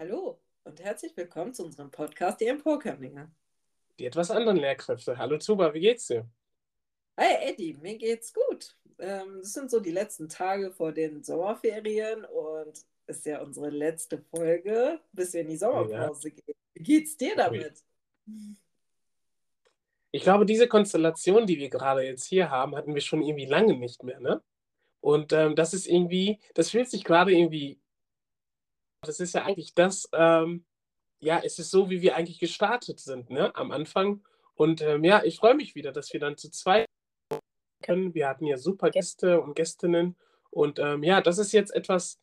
Hallo und herzlich willkommen zu unserem Podcast Die Emporkömmlinge. Die etwas anderen Lehrkräfte. Hallo Zuba, wie geht's dir? Hi Eddie, mir geht's gut. Ähm, das sind so die letzten Tage vor den Sommerferien und ist ja unsere letzte Folge, bis wir in die Sommerpause ja. gehen. Wie geht's dir damit? Ich glaube, diese Konstellation, die wir gerade jetzt hier haben, hatten wir schon irgendwie lange nicht mehr, ne? Und ähm, das ist irgendwie, das fühlt sich gerade irgendwie das ist ja eigentlich das, ähm, ja, es ist so, wie wir eigentlich gestartet sind, ne, am Anfang. Und ähm, ja, ich freue mich wieder, dass wir dann zu zweit können. Wir hatten ja super Gäste und Gästinnen. Und ähm, ja, das ist jetzt etwas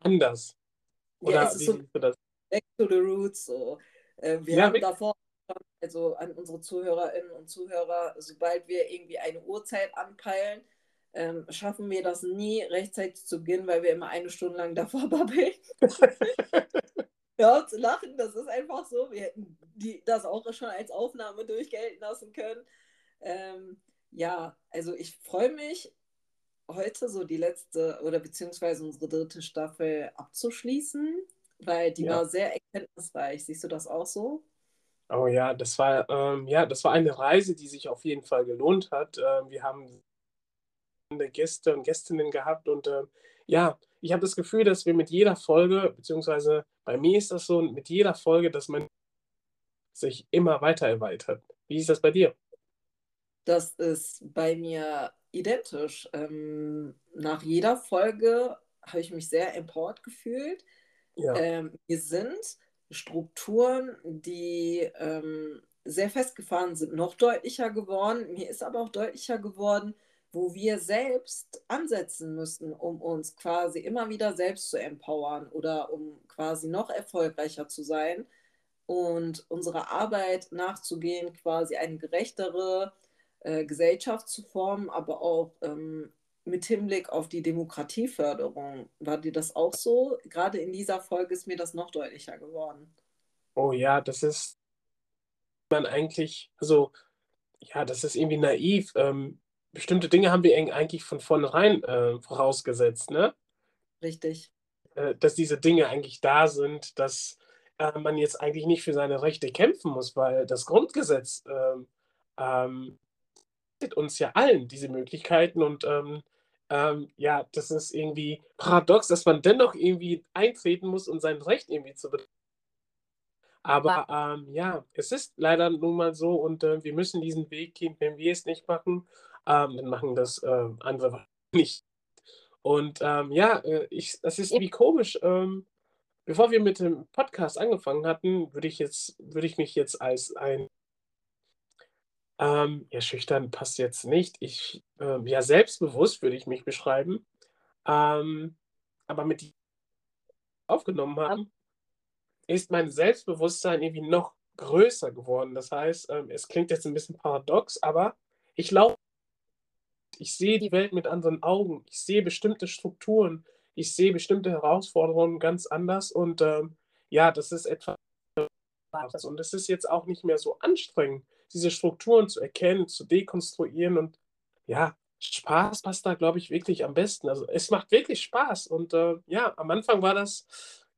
anders. Oder ja, es ist so das? Back to the roots. So. Äh, wir ja, haben davor, also an unsere Zuhörerinnen und Zuhörer, sobald wir irgendwie eine Uhrzeit anpeilen, ähm, schaffen wir das nie rechtzeitig zu beginnen, weil wir immer eine Stunde lang davor babbeln. ja, zu lachen, das ist einfach so. Wir hätten die, das auch schon als Aufnahme durchgelten lassen können. Ähm, ja, also ich freue mich, heute so die letzte oder beziehungsweise unsere dritte Staffel abzuschließen, weil die ja. war sehr erkenntnisreich. Siehst du das auch so? Oh ja, das war ähm, ja, das war eine Reise, die sich auf jeden Fall gelohnt hat. Ähm, wir haben Gäste und Gästinnen gehabt und äh, ja, ich habe das Gefühl, dass wir mit jeder Folge, beziehungsweise bei mir ist das so, mit jeder Folge, dass man sich immer weiter erweitert. Wie ist das bei dir? Das ist bei mir identisch. Ähm, nach jeder Folge habe ich mich sehr empowered gefühlt. Ja. Ähm, wir sind Strukturen, die ähm, sehr festgefahren sind, noch deutlicher geworden. Mir ist aber auch deutlicher geworden, wo wir selbst ansetzen müssen, um uns quasi immer wieder selbst zu empowern oder um quasi noch erfolgreicher zu sein und unserer Arbeit nachzugehen, quasi eine gerechtere äh, Gesellschaft zu formen, aber auch ähm, mit Hinblick auf die Demokratieförderung. War dir das auch so? Gerade in dieser Folge ist mir das noch deutlicher geworden. Oh ja, das ist man eigentlich, also ja, das ist irgendwie naiv. Ähm, bestimmte Dinge haben wir eigentlich von vornherein äh, vorausgesetzt, ne? Richtig. Äh, dass diese Dinge eigentlich da sind, dass äh, man jetzt eigentlich nicht für seine Rechte kämpfen muss, weil das Grundgesetz ähm, ähm, uns ja allen diese Möglichkeiten und ähm, ähm, ja, das ist irgendwie paradox, dass man dennoch irgendwie eintreten muss, um sein Recht irgendwie zu bekommen. Aber ähm, ja, es ist leider nun mal so und äh, wir müssen diesen Weg gehen. Wenn wir es nicht machen, ähm, dann machen das äh, andere nicht. Und ähm, ja, äh, ich, das ist wie komisch. Ähm, bevor wir mit dem Podcast angefangen hatten, würde ich jetzt, würde ich mich jetzt als ein ähm, ja, schüchtern passt jetzt nicht. Ich, ähm, ja, selbstbewusst würde ich mich beschreiben. Ähm, aber mit die aufgenommen haben, ist mein Selbstbewusstsein irgendwie noch größer geworden. Das heißt, es klingt jetzt ein bisschen paradox, aber ich laufe ich sehe die Welt mit anderen Augen. Ich sehe bestimmte Strukturen. Ich sehe bestimmte Herausforderungen ganz anders. Und ähm, ja, das ist etwas. Und es ist jetzt auch nicht mehr so anstrengend, diese Strukturen zu erkennen, zu dekonstruieren. Und ja, Spaß passt da, glaube ich, wirklich am besten. Also es macht wirklich Spaß. Und äh, ja, am Anfang war das,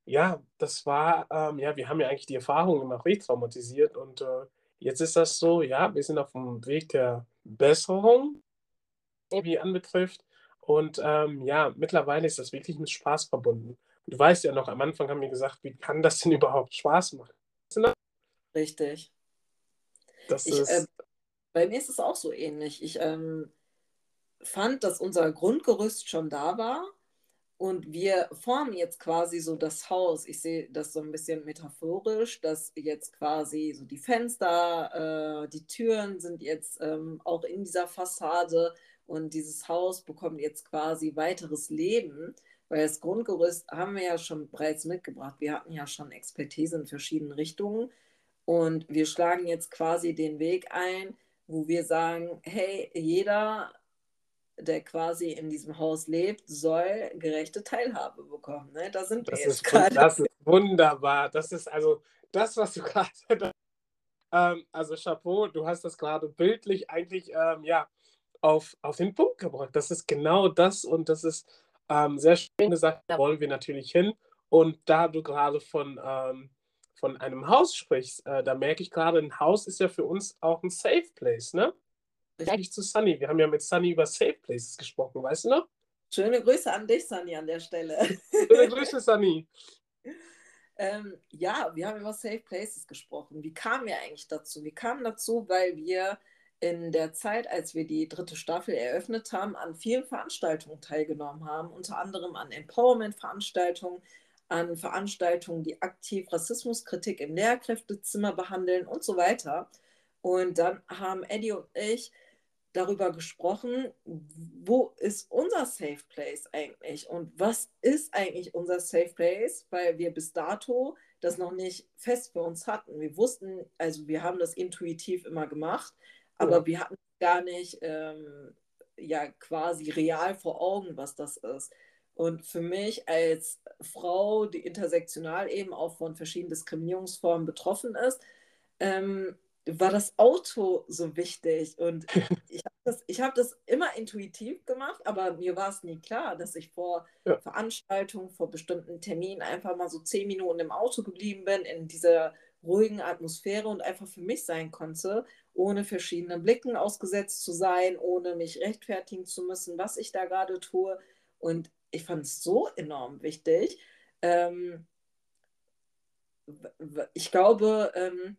ja, das war, ähm, ja, wir haben ja eigentlich die Erfahrung gemacht, retraumatisiert. Und äh, jetzt ist das so, ja, wir sind auf dem Weg der Besserung irgendwie anbetrifft. Und ähm, ja, mittlerweile ist das wirklich mit Spaß verbunden. du weißt ja noch, am Anfang haben wir gesagt, wie kann das denn überhaupt Spaß machen? Richtig. Das ich, ist... Äh, bei mir ist es auch so ähnlich. Ich ähm, fand, dass unser Grundgerüst schon da war und wir formen jetzt quasi so das Haus. Ich sehe das so ein bisschen metaphorisch, dass jetzt quasi so die Fenster, äh, die Türen sind jetzt ähm, auch in dieser Fassade und dieses Haus bekommt jetzt quasi weiteres Leben, weil das Grundgerüst haben wir ja schon bereits mitgebracht. Wir hatten ja schon Expertise in verschiedenen Richtungen und wir schlagen jetzt quasi den Weg ein, wo wir sagen, hey, jeder, der quasi in diesem Haus lebt, soll gerechte Teilhabe bekommen. Ne? Da sind das wir jetzt gerade. Das ist wunderbar. Das ist also das, was du gerade. Ähm, also Chapeau, du hast das gerade bildlich eigentlich ähm, ja auf, auf den Punkt gebracht. Das ist genau das und das ist ähm, sehr schön gesagt, da wollen wir natürlich hin. Und da du gerade von, ähm, von einem Haus sprichst, äh, da merke ich gerade, ein Haus ist ja für uns auch ein Safe Place, ne? Eigentlich zu Sunny. Wir haben ja mit Sunny über Safe Places gesprochen, weißt du noch? Schöne Grüße an dich, Sunny, an der Stelle. Schöne Grüße, Sunny. ähm, ja, wir haben über Safe Places gesprochen. Wie kamen wir eigentlich dazu? Wir kamen dazu, weil wir in der Zeit, als wir die dritte Staffel eröffnet haben, an vielen Veranstaltungen teilgenommen haben, unter anderem an Empowerment-Veranstaltungen, an Veranstaltungen, die aktiv Rassismuskritik im Lehrkräftezimmer behandeln und so weiter. Und dann haben Eddie und ich darüber gesprochen, wo ist unser Safe Place eigentlich und was ist eigentlich unser Safe Place, weil wir bis dato das noch nicht fest für uns hatten. Wir wussten, also wir haben das intuitiv immer gemacht, aber ja. wir hatten gar nicht ähm, ja quasi real vor Augen, was das ist. Und für mich als Frau, die intersektional eben auch von verschiedenen Diskriminierungsformen betroffen ist, ähm, war das Auto so wichtig. Und ich habe das, hab das immer intuitiv gemacht, aber mir war es nie klar, dass ich vor ja. Veranstaltungen, vor bestimmten Terminen einfach mal so zehn Minuten im Auto geblieben bin, in dieser ruhigen Atmosphäre und einfach für mich sein konnte, ohne verschiedenen Blicken ausgesetzt zu sein, ohne mich rechtfertigen zu müssen, was ich da gerade tue. Und ich fand es so enorm wichtig. Ähm, ich glaube, ähm,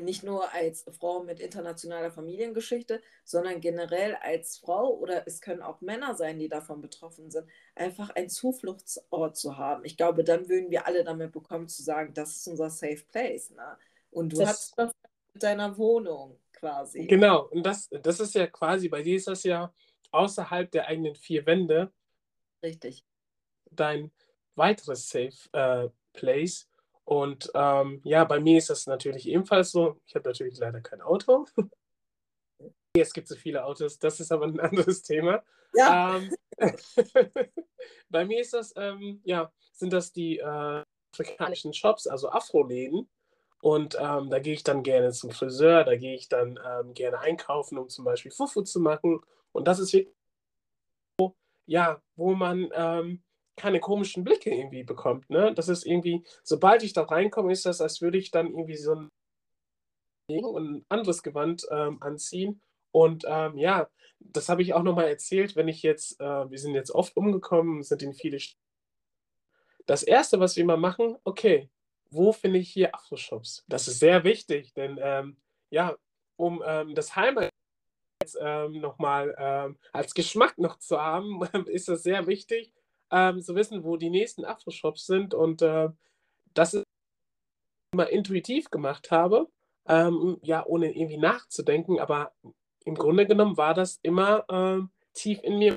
nicht nur als Frau mit internationaler Familiengeschichte, sondern generell als Frau oder es können auch Männer sein, die davon betroffen sind, einfach einen Zufluchtsort zu haben. Ich glaube, dann würden wir alle damit bekommen zu sagen, das ist unser Safe Place. Ne? Und du das, hast das mit deiner Wohnung quasi. Genau, und das, das ist ja quasi, bei dir ist das ja außerhalb der eigenen vier Wände. Richtig. Dein weiteres Safe äh, Place. Und ähm, ja, bei mir ist das natürlich ebenfalls so. Ich habe natürlich leider kein Auto. es gibt so viele Autos, das ist aber ein anderes Thema. Ja. Ähm, bei mir ist das, ähm, ja, sind das die äh, afrikanischen Shops, also Afro-Läden. Und ähm, da gehe ich dann gerne zum Friseur, da gehe ich dann ähm, gerne einkaufen, um zum Beispiel Fufu zu machen. Und das ist wirklich, ja, wo man ähm, keine komischen Blicke irgendwie bekommt. Ne? Das ist irgendwie, sobald ich da reinkomme, ist das, als würde ich dann irgendwie so ein, ein anderes Gewand ähm, anziehen. Und ähm, ja, das habe ich auch nochmal erzählt, wenn ich jetzt, äh, wir sind jetzt oft umgekommen, sind in viele St Das Erste, was wir immer machen, okay, wo finde ich hier Afro-Shops? Das ist sehr wichtig, denn ähm, ja, um ähm, das Heimat ähm, nochmal ähm, als Geschmack noch zu haben, ist das sehr wichtig, ähm, zu wissen, wo die nächsten Afro-Shops sind und äh, das ist immer intuitiv gemacht habe, ähm, ja, ohne irgendwie nachzudenken, aber im Grunde genommen war das immer ähm, tief in mir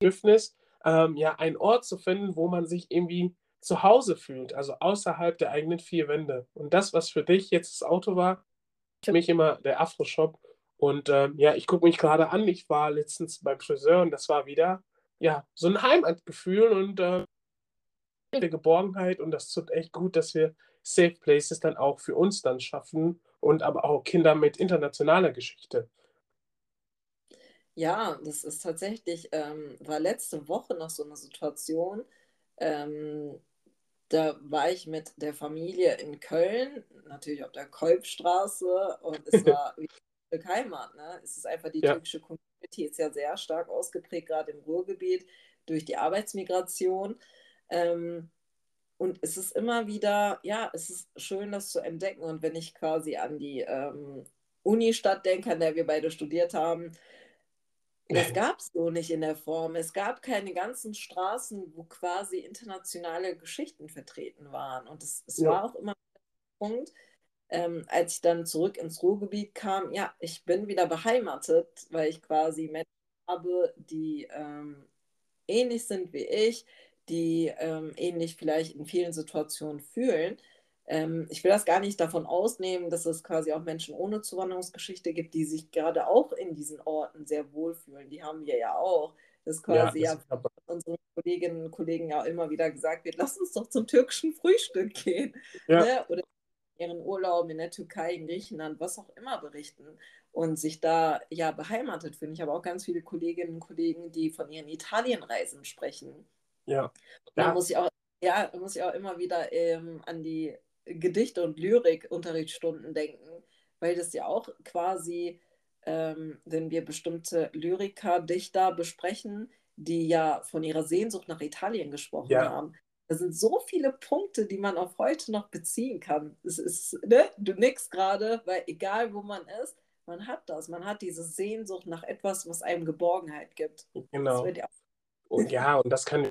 Bedürfnis, ja, einen Ort zu finden, wo man sich irgendwie zu Hause fühlt, also außerhalb der eigenen vier Wände. Und das, was für dich jetzt das Auto war, für mich immer der Afro-Shop. Und ähm, ja, ich gucke mich gerade an, ich war letztens beim Friseur und das war wieder ja, so ein Heimatgefühl und äh, Geborgenheit und das tut echt gut, dass wir Safe Places dann auch für uns dann schaffen und aber auch Kinder mit internationaler Geschichte. Ja, das ist tatsächlich, ähm, war letzte Woche noch so eine Situation, ähm, da war ich mit der Familie in Köln, natürlich auf der Kolbstraße und es war wie Heimat, ne? Es ist einfach die ja. türkische Community ist ja sehr stark ausgeprägt, gerade im Ruhrgebiet, durch die Arbeitsmigration. Ähm, und es ist immer wieder, ja, es ist schön, das zu entdecken. Und wenn ich quasi an die ähm, Unistadt denke, an der wir beide studiert haben, das gab es so nicht in der Form. Es gab keine ganzen Straßen, wo quasi internationale Geschichten vertreten waren. Und es, es ja. war auch immer ein Punkt, ähm, als ich dann zurück ins Ruhrgebiet kam, ja, ich bin wieder beheimatet, weil ich quasi Menschen habe, die ähm, ähnlich sind wie ich, die ähm, ähnlich vielleicht in vielen Situationen fühlen. Ähm, ich will das gar nicht davon ausnehmen, dass es quasi auch Menschen ohne Zuwanderungsgeschichte gibt, die sich gerade auch in diesen Orten sehr wohlfühlen. Die haben wir ja auch. Das quasi ja, das ja von unseren Kolleginnen und Kollegen ja immer wieder gesagt wird, lass uns doch zum türkischen Frühstück gehen. Ja. Ne? Oder ihren Urlauben in der Türkei, in Griechenland, was auch immer berichten und sich da ja beheimatet fühlen. Ich habe auch ganz viele Kolleginnen und Kollegen, die von ihren Italienreisen sprechen. Ja. Da muss ich auch Ja, muss ich auch immer wieder ähm, an die Gedichte- und Lyrik-Unterrichtsstunden denken, weil das ja auch quasi, ähm, wenn wir bestimmte Lyriker, Dichter besprechen, die ja von ihrer Sehnsucht nach Italien gesprochen ja. haben. Da sind so viele Punkte, die man auf heute noch beziehen kann. Es ist, ne? Du nix gerade, weil egal wo man ist, man hat das. Man hat diese Sehnsucht nach etwas, was einem Geborgenheit gibt. Genau. Und ja, und das kann.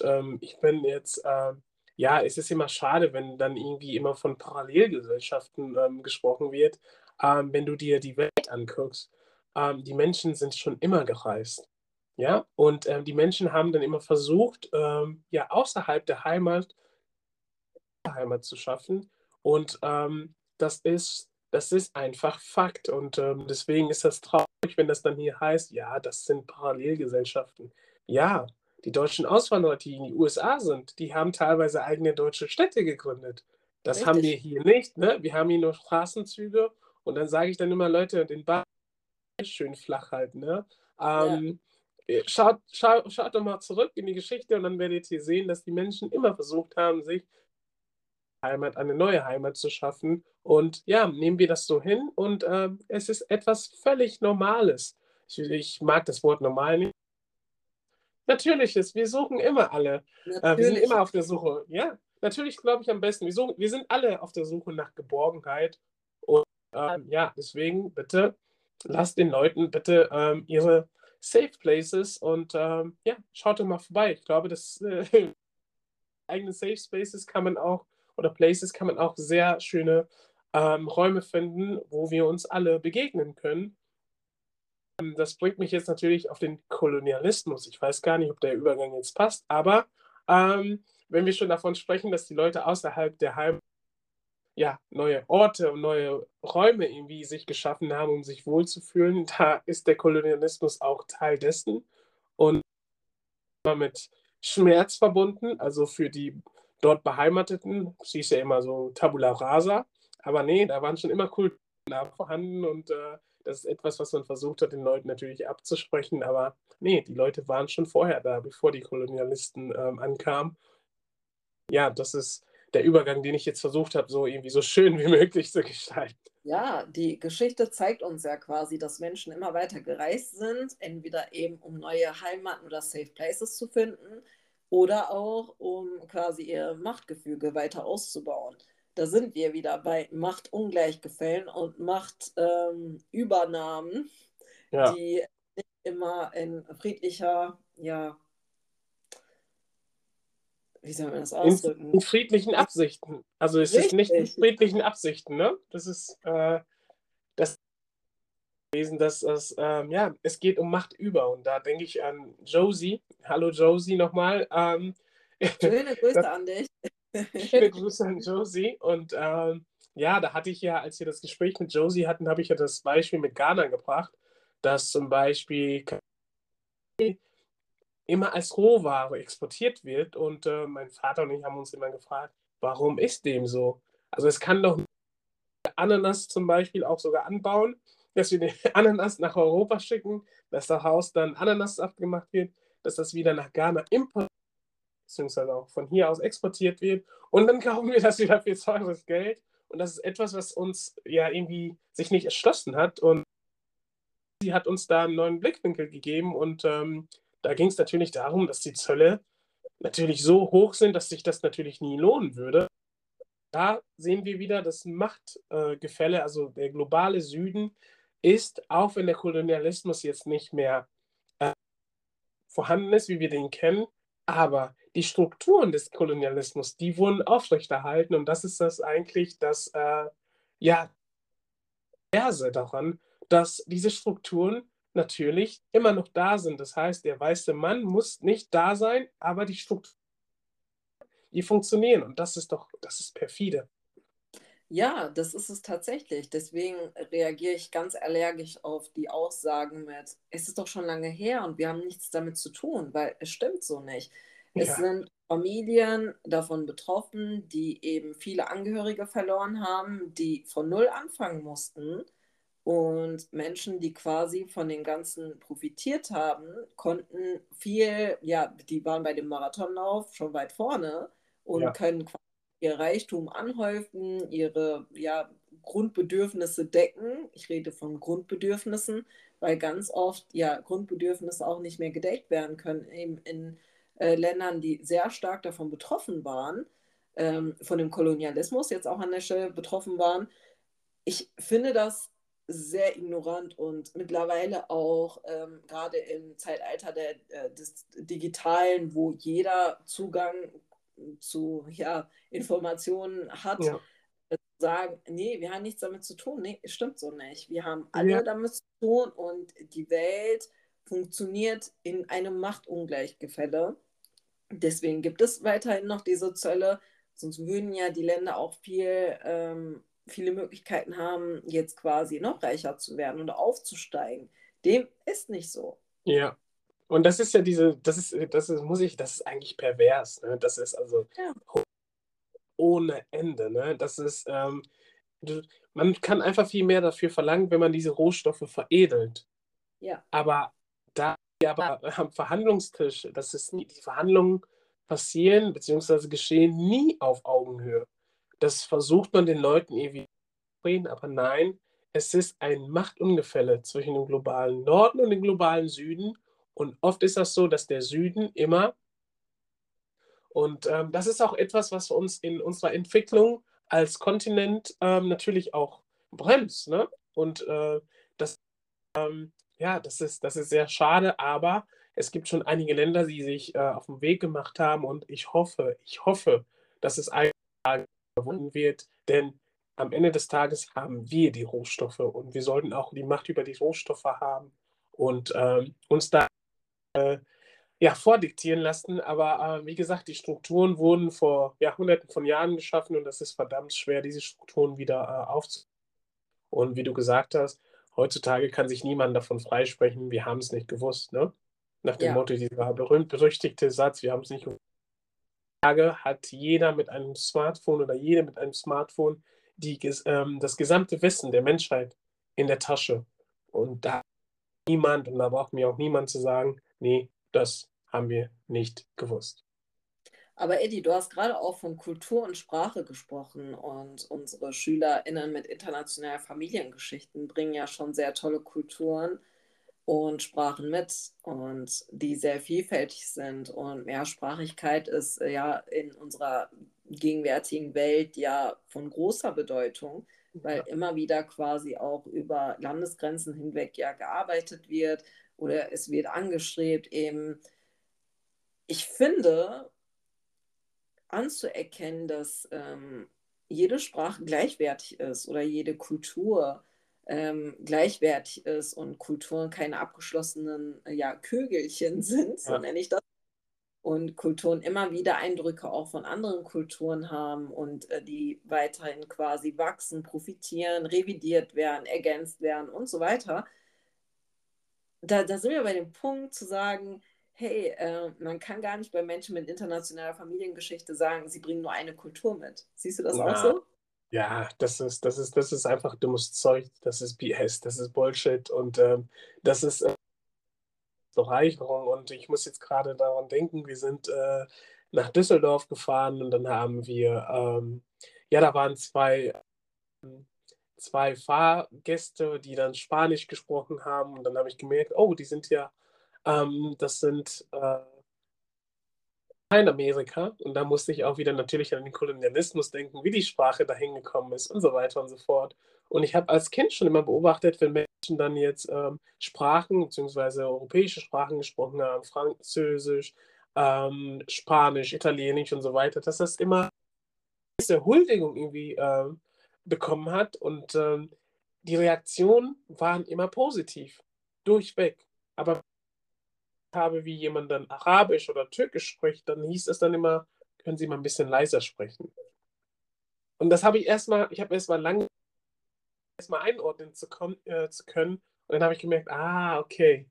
Ähm, ich bin jetzt, ähm, ja, es ist immer schade, wenn dann irgendwie immer von Parallelgesellschaften ähm, gesprochen wird. Ähm, wenn du dir die Welt anguckst, ähm, die Menschen sind schon immer gereist. Ja, und ähm, die Menschen haben dann immer versucht, ähm, ja, außerhalb der Heimat Heimat zu schaffen. Und ähm, das ist, das ist einfach Fakt. Und ähm, deswegen ist das traurig, wenn das dann hier heißt, ja, das sind Parallelgesellschaften. Ja, die deutschen Auswanderer, die in die USA sind, die haben teilweise eigene deutsche Städte gegründet. Das Richtig. haben wir hier nicht. Ne? Wir haben hier nur Straßenzüge. Und dann sage ich dann immer, Leute, den Ball schön flach halten. Ne? Ähm, ja. Äh, schaut, schaut, schaut doch mal zurück in die Geschichte und dann werdet ihr sehen, dass die Menschen immer versucht haben, sich Heimat, eine neue Heimat zu schaffen. Und ja, nehmen wir das so hin und äh, es ist etwas völlig Normales. Ich, ich, mag das Wort normal nicht. Natürlich ist, wir suchen immer alle. Äh, wir sind immer auf der Suche. Ja, natürlich glaube ich am besten. Wir, suchen, wir sind alle auf der Suche nach Geborgenheit. Und äh, ja, deswegen bitte lasst den Leuten bitte ähm, ihre Safe Places und ähm, ja, schaut doch mal vorbei. Ich glaube, das äh, eigene Safe Spaces kann man auch oder Places kann man auch sehr schöne ähm, Räume finden, wo wir uns alle begegnen können. Ähm, das bringt mich jetzt natürlich auf den Kolonialismus. Ich weiß gar nicht, ob der Übergang jetzt passt, aber ähm, wenn wir schon davon sprechen, dass die Leute außerhalb der Heimat ja, neue Orte und neue Räume irgendwie sich geschaffen haben, um sich wohlzufühlen. Da ist der Kolonialismus auch Teil dessen und mit Schmerz verbunden. Also für die dort Beheimateten, sie ist ja immer so Tabula rasa, aber nee, da waren schon immer Kulturen vorhanden und äh, das ist etwas, was man versucht hat, den Leuten natürlich abzusprechen, aber nee, die Leute waren schon vorher da, bevor die Kolonialisten ähm, ankamen. Ja, das ist der Übergang, den ich jetzt versucht habe, so irgendwie so schön wie möglich zu gestalten. Ja, die Geschichte zeigt uns ja quasi, dass Menschen immer weiter gereist sind, entweder eben um neue Heimaten oder Safe Places zu finden oder auch um quasi ihr Machtgefüge weiter auszubauen. Da sind wir wieder bei Machtungleichgefällen und Machtübernahmen, ähm, ja. die nicht immer in friedlicher ja, wie soll man das ausdrücken? In, in friedlichen Absichten. Also es Richtig. ist nicht in friedlichen Absichten, ne? Das ist äh, das gewesen, dass es, ähm, ja, es geht um Macht über. Und da denke ich an Josie. Hallo Josie nochmal. Ähm, Schöne Grüße das, an dich. Schöne Grüße an Josie. Und ähm, ja, da hatte ich ja, als wir das Gespräch mit Josie hatten, habe ich ja das Beispiel mit Ghana gebracht, dass zum Beispiel immer als Rohware exportiert wird. Und äh, mein Vater und ich haben uns immer gefragt, warum ist dem so? Also es kann doch Ananas zum Beispiel auch sogar anbauen, dass wir den Ananas nach Europa schicken, dass daraus dann Ananassaft gemacht wird, dass das wieder nach Ghana importiert beziehungsweise auch von hier aus exportiert wird. Und dann kaufen wir das wieder für teures Geld. Und das ist etwas, was uns ja irgendwie sich nicht erschlossen hat. Und sie hat uns da einen neuen Blickwinkel gegeben und ähm, da ging es natürlich darum, dass die Zölle natürlich so hoch sind, dass sich das natürlich nie lohnen würde. Da sehen wir wieder das Machtgefälle, also der globale Süden ist, auch wenn der Kolonialismus jetzt nicht mehr äh, vorhanden ist, wie wir den kennen, aber die Strukturen des Kolonialismus, die wurden aufrechterhalten und das ist das eigentlich das, äh, ja, daran, dass diese Strukturen natürlich immer noch da sind. Das heißt, der weiße Mann muss nicht da sein, aber die Strukturen, die funktionieren. Und das ist doch, das ist perfide. Ja, das ist es tatsächlich. Deswegen reagiere ich ganz allergisch auf die Aussagen mit, es ist doch schon lange her und wir haben nichts damit zu tun, weil es stimmt so nicht. Es ja. sind Familien davon betroffen, die eben viele Angehörige verloren haben, die von Null anfangen mussten Und Menschen, die quasi von dem Ganzen profitiert haben, konnten viel, ja, die waren bei dem Marathonlauf schon weit vorne und ja. können quasi ihr Reichtum anhäufen, ihre ja, Grundbedürfnisse decken. Ich rede von Grundbedürfnissen, weil ganz oft ja Grundbedürfnisse auch nicht mehr gedeckt werden können, eben in äh, Ländern, die sehr stark davon betroffen waren, ähm, von dem Kolonialismus jetzt auch an der Stelle betroffen waren. Ich finde das sehr ignorant und mittlerweile auch ähm, gerade im Zeitalter der, äh, des Digitalen, wo jeder Zugang zu ja, Informationen hat, ja. Äh, sagen, nee, wir haben nichts damit zu tun. Nee, stimmt so nicht. Wir haben alle ja. damit zu tun und die Welt funktioniert in einem Machtungleichgefälle. Deswegen gibt es weiterhin noch diese Zölle, sonst würden ja die Länder auch viel ähm, viele Möglichkeiten haben, jetzt quasi noch reicher zu werden und aufzusteigen. Dem ist nicht so. Ja. Und das ist ja diese, das ist, das ist, muss ich, das ist eigentlich pervers. Ne? Das ist also ja. ohne Ende. Ne? Das ist, ähm, man kann einfach viel mehr dafür verlangen, wenn man diese Rohstoffe veredelt. Ja. Aber wir aber am Verhandlungstisch, das ist nie, die Verhandlungen passieren bzw. geschehen nie auf Augenhöhe. Das versucht man den Leuten irgendwie zu reden, aber nein, es ist ein Machtungefälle zwischen dem globalen Norden und dem globalen Süden. Und oft ist das so, dass der Süden immer, und ähm, das ist auch etwas, was uns in unserer Entwicklung als Kontinent ähm, natürlich auch bremst. Ne? Und äh, das, ähm, ja, das ist, das ist sehr schade, aber es gibt schon einige Länder, die sich äh, auf den Weg gemacht haben und ich hoffe, ich hoffe, dass es eines Tages wird, denn am Ende des Tages haben wir die Rohstoffe und wir sollten auch die Macht über die Rohstoffe haben und ähm, uns da äh, ja, vordiktieren lassen. Aber äh, wie gesagt, die Strukturen wurden vor Jahrhunderten von Jahren geschaffen und das ist verdammt schwer, diese Strukturen wieder äh, aufzubauen. Und wie du gesagt hast, heutzutage kann sich niemand davon freisprechen, wir haben es nicht gewusst. Ne? Nach dem ja. Motto, dieser berühmt-berüchtigte Satz, wir haben es nicht gewusst hat jeder mit einem Smartphone oder jede mit einem Smartphone die, ähm, das gesamte Wissen der Menschheit in der Tasche. Und da niemand, und da braucht mir auch niemand zu sagen, nee, das haben wir nicht gewusst. Aber Eddie, du hast gerade auch von Kultur und Sprache gesprochen und unsere SchülerInnen mit internationalen Familiengeschichten bringen ja schon sehr tolle Kulturen und Sprachen mit und die sehr vielfältig sind. Und Mehrsprachigkeit ist ja in unserer gegenwärtigen Welt ja von großer Bedeutung, weil ja. immer wieder quasi auch über Landesgrenzen hinweg ja gearbeitet wird oder es wird angestrebt, eben, ich finde, anzuerkennen, dass ähm, jede Sprache gleichwertig ist oder jede Kultur ähm, gleichwertig ist und Kulturen keine abgeschlossenen äh, ja, Kögelchen sind, so nenne ich das. Und Kulturen immer wieder Eindrücke auch von anderen Kulturen haben und äh, die weiterhin quasi wachsen, profitieren, revidiert werden, ergänzt werden und so weiter. Da, da sind wir bei dem Punkt zu sagen, hey, äh, man kann gar nicht bei Menschen mit internationaler Familiengeschichte sagen, sie bringen nur eine Kultur mit. Siehst du das ja. auch so? Ja, das ist, das ist, das ist einfach dummes Zeug, das ist BS, das ist Bullshit und ähm, das ist äh, Bereicherung. Und ich muss jetzt gerade daran denken, wir sind äh, nach Düsseldorf gefahren und dann haben wir, ähm, ja, da waren zwei, zwei Fahrgäste, die dann Spanisch gesprochen haben und dann habe ich gemerkt, oh, die sind ja, ähm, das sind äh, Lateinamerika. Und da musste ich auch wieder natürlich an den Kolonialismus denken, wie die Sprache dahin gekommen ist und so weiter und so fort. Und ich habe als Kind schon immer beobachtet, wenn Menschen dann jetzt ähm, Sprachen bzw. europäische Sprachen gesprochen haben, Französisch, ähm, Spanisch, Italienisch und so weiter, dass das immer eine Huldigung irgendwie ähm, bekommen hat. Und ähm, die Reaktionen waren immer positiv, durchweg. Aber habe, wie jemand dann Arabisch oder Türkisch spricht, dann hieß es dann immer, können Sie mal ein bisschen leiser sprechen. Und das habe ich erstmal, ich habe erstmal lange erstmal einordnen zu, äh, zu, können. Und dann habe ich gemerkt, ah, okay,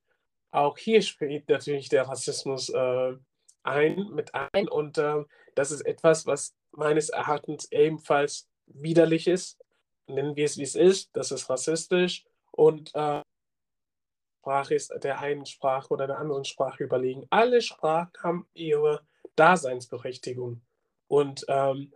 auch hier spielt natürlich der Rassismus äh, ein, mit ein. Und äh, das ist etwas, was meines Erachtens ebenfalls widerlich ist. Nennen wir es, wie es ist. Das ist rassistisch. und äh, Sprache ist der einen Sprache oder der anderen Sprache überlegen. Alle Sprachen haben ihre Daseinsberechtigung. Und ähm,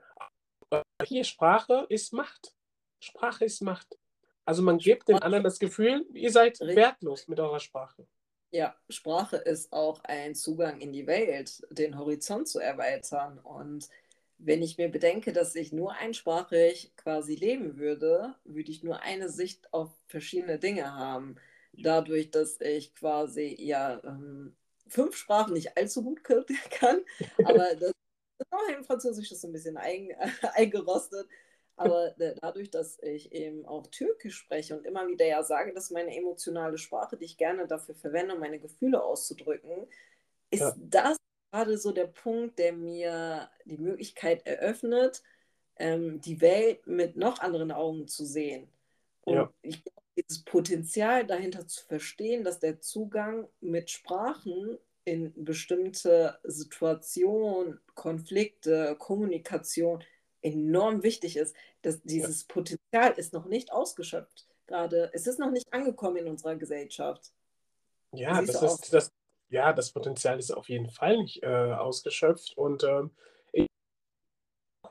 hier Sprache ist Macht. Sprache ist Macht. Also man gibt den anderen das Gefühl, ihr seid wertlos mit eurer Sprache. Ja, Sprache ist auch ein Zugang in die Welt, den Horizont zu erweitern. Und wenn ich mir bedenke, dass ich nur einsprachig quasi leben würde, würde ich nur eine Sicht auf verschiedene Dinge haben. Dadurch, dass ich quasi ja ähm, fünf Sprachen nicht allzu gut kann, aber das oh, im Französisch ist so ein bisschen ein, eingerostet. Aber dadurch, dass ich eben auch Türkisch spreche und immer wieder ja sage, dass meine emotionale Sprache, die ich gerne dafür verwende, um meine Gefühle auszudrücken, ist ja. das gerade so der Punkt, der mir die Möglichkeit eröffnet, ähm, die Welt mit noch anderen Augen zu sehen. Und ja. ich dieses Potenzial dahinter zu verstehen, dass der Zugang mit Sprachen in bestimmte Situationen, Konflikte, Kommunikation enorm wichtig ist, dass dieses ja. Potenzial ist noch nicht ausgeschöpft. Gerade, es ist noch nicht angekommen in unserer Gesellschaft. Ja, das ist das, ja, das Potenzial ist auf jeden Fall nicht äh, ausgeschöpft. Und ähm, ich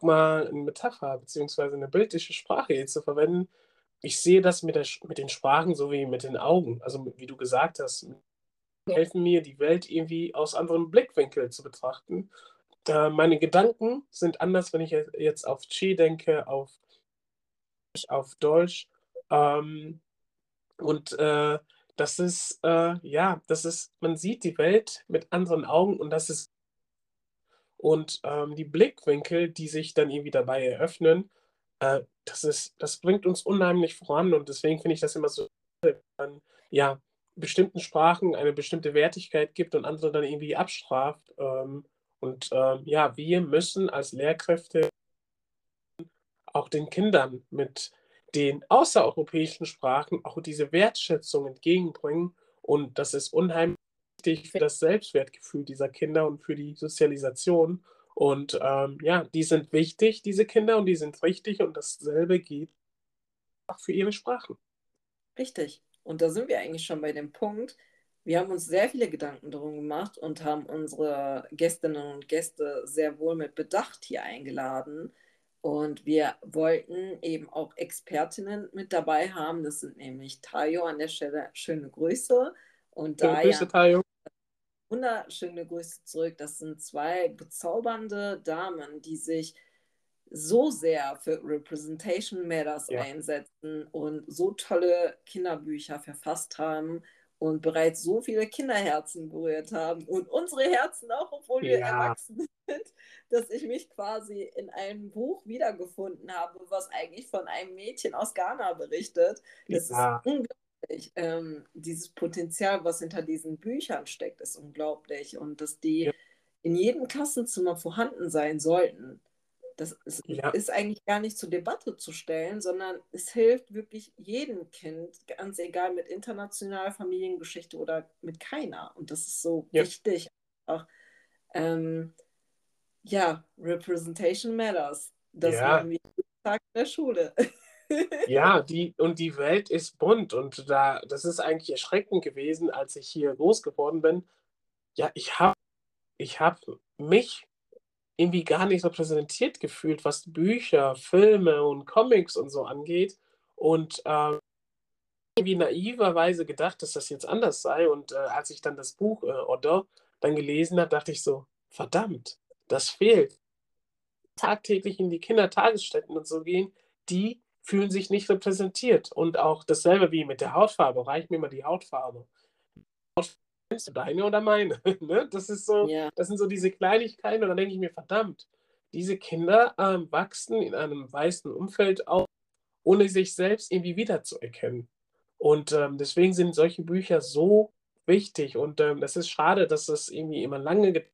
mal eine Metapher bzw. eine bildliche Sprache hier zu verwenden. Ich sehe das mit, der, mit den Sprachen so wie mit den Augen. Also wie du gesagt hast, helfen mir, die Welt irgendwie aus anderen Blickwinkeln zu betrachten. Äh, meine Gedanken sind anders, wenn ich jetzt auf Chi denke, auf, auf Deutsch. Ähm, und äh, das ist, äh, ja, das ist, man sieht die Welt mit anderen Augen und das ist, und ähm, die Blickwinkel, die sich dann irgendwie dabei eröffnen, äh, das ist, das bringt uns unheimlich voran und deswegen finde ich das immer so, wenn man, ja, bestimmten Sprachen eine bestimmte Wertigkeit gibt und andere dann irgendwie abstraft. Ähm, und ähm, ja, wir müssen als Lehrkräfte auch den Kindern mit den außereuropäischen Sprachen auch diese Wertschätzung entgegenbringen. Und das ist unheimlich wichtig für das Selbstwertgefühl dieser Kinder und für die Sozialisation. Und ähm, ja, die sind wichtig, diese Kinder, und die sind richtig. Und dasselbe geht auch für ihre Sprachen. Richtig. Und da sind wir eigentlich schon bei dem Punkt, wir haben uns sehr viele Gedanken darum gemacht und haben unsere Gästinnen und Gäste sehr wohl mit Bedacht hier eingeladen. Und wir wollten eben auch Expertinnen mit dabei haben. Das sind nämlich Tayo an der Stelle. Schöne Grüße. Und Schöne Grüße, Tayo. Wunderschöne Grüße zurück. Das sind zwei bezaubernde Damen, die sich so sehr für Representation Matters ja. einsetzen und so tolle Kinderbücher verfasst haben und bereits so viele Kinderherzen berührt haben und unsere Herzen auch, obwohl ja. wir erwachsen sind, dass ich mich quasi in einem Buch wiedergefunden habe, was eigentlich von einem Mädchen aus Ghana berichtet. Das ja. ist unglaublich. Ähm, dieses Potenzial, was hinter diesen Büchern steckt, ist unglaublich und dass die ja. in jedem Klassenzimmer vorhanden sein sollten. Das ist, ja. ist, eigentlich gar nicht zur Debatte zu stellen, sondern es hilft wirklich jedem Kind, ganz egal mit internationaler Familiengeschichte oder mit keiner. Und das ist so ja. wichtig. Auch, ähm, ja, Representation matters. Das ja. machen wir jeden Tag in der Schule. ja, die, und die Welt ist bunt. Und da, das ist eigentlich erschreckend gewesen, als ich hier groß geworden bin. Ja, ich habe ich hab mich irgendwie gar nicht repräsentiert gefühlt, was Bücher, Filme und Comics und so angeht. Und äh, irgendwie naiverweise gedacht, dass das jetzt anders sei. Und äh, als ich dann das Buch äh, Odor dann gelesen habe, dachte ich so, verdammt, das fehlt. Tagtäglich in die Kindertagesstätten und so gehen, die fühlen sich nicht repräsentiert. Und auch dasselbe wie mit der Hautfarbe, reicht mir mal die Hautfarbe. Hautfarbe deine oder meine? ne? Das ist so, ja. das sind so diese Kleinigkeiten und dann denke ich mir, verdammt, diese Kinder ähm, wachsen in einem weißen Umfeld auf, ohne sich selbst irgendwie wiederzuerkennen. Und ähm, deswegen sind solche Bücher so wichtig und ähm, das ist schade, dass das irgendwie immer lange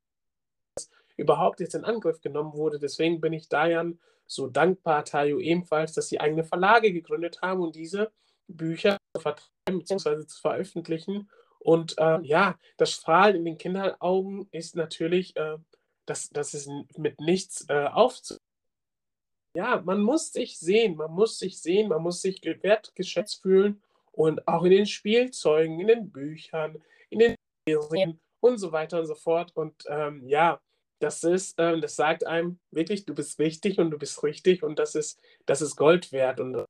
überhaupt jetzt in Angriff genommen wurde. Deswegen bin ich Dayan so dankbar, Tayo ebenfalls, dass sie eigene Verlage gegründet haben und diese Bücher zu vertreiben bzw. zu veröffentlichen und äh, ja, das Strahlen in den Kinderaugen ist natürlich, äh, das, das ist mit nichts äh, aufzu. Ja, man muss sich sehen, man muss sich sehen, man muss sich wertgeschätzt fühlen und auch in den Spielzeugen, in den Büchern, in den Serien und so weiter und so fort. Und ähm, ja, das ist, ähm, das sagt einem wirklich, du bist wichtig und du bist richtig und das ist, das ist Gold wert. Und äh,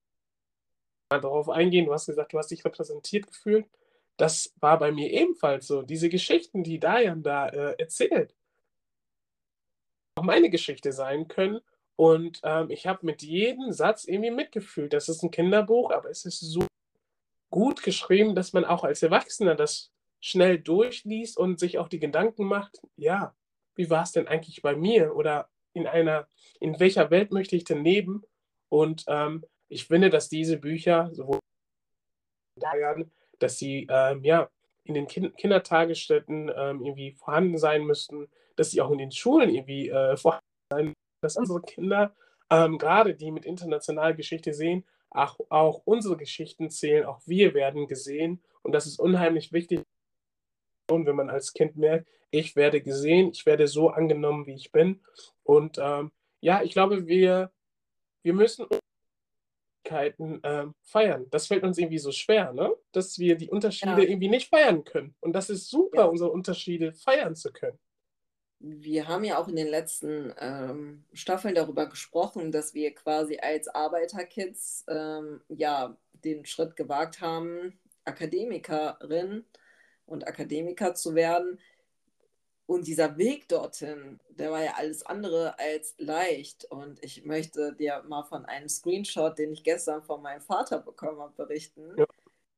mal darauf eingehen, du hast gesagt, du hast dich repräsentiert gefühlt. Das war bei mir ebenfalls so. Diese Geschichten, die Dayan da äh, erzählt, auch meine Geschichte sein können. Und ähm, ich habe mit jedem Satz irgendwie mitgefühlt. Das ist ein Kinderbuch, aber es ist so gut geschrieben, dass man auch als Erwachsener das schnell durchliest und sich auch die Gedanken macht, ja, wie war es denn eigentlich bei mir oder in einer, in welcher Welt möchte ich denn leben? Und ähm, ich finde, dass diese Bücher, sowohl dass sie ähm, ja in den kind Kindertagesstätten ähm, irgendwie vorhanden sein müssten, dass sie auch in den Schulen irgendwie äh, vorhanden sein, dass unsere Kinder, ähm, gerade die mit internationaler Geschichte sehen, auch, auch unsere Geschichten zählen, auch wir werden gesehen. Und das ist unheimlich wichtig, wenn man als Kind merkt, ich werde gesehen, ich werde so angenommen, wie ich bin. Und ähm, ja, ich glaube, wir, wir müssen ähm, feiern. Das fällt uns irgendwie so schwer, ne? dass wir die Unterschiede ja. irgendwie nicht feiern können. Und das ist super, ja. unsere Unterschiede feiern zu können wir haben ja auch in den letzten ähm, Staffeln darüber gesprochen, dass wir quasi als Arbeiterkids ähm, ja den Schritt gewagt haben, Akademikerin und Akademiker zu werden. Und dieser Weg dorthin, der war ja alles andere als leicht. Und ich möchte dir mal von einem Screenshot, den ich gestern von meinem Vater bekommen habe, berichten. Ja.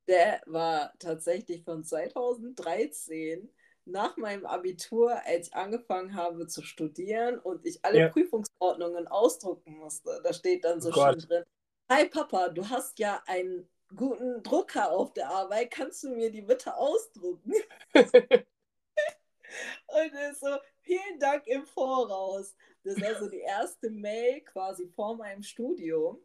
Der war tatsächlich von 2013 nach meinem Abitur, als ich angefangen habe zu studieren und ich alle ja. Prüfungsordnungen ausdrucken musste. Da steht dann so oh schön drin, Hi Papa, du hast ja einen guten Drucker auf der Arbeit, kannst du mir die bitte ausdrucken? und ist so, vielen Dank im Voraus. Das ist also die erste Mail quasi vor meinem Studium.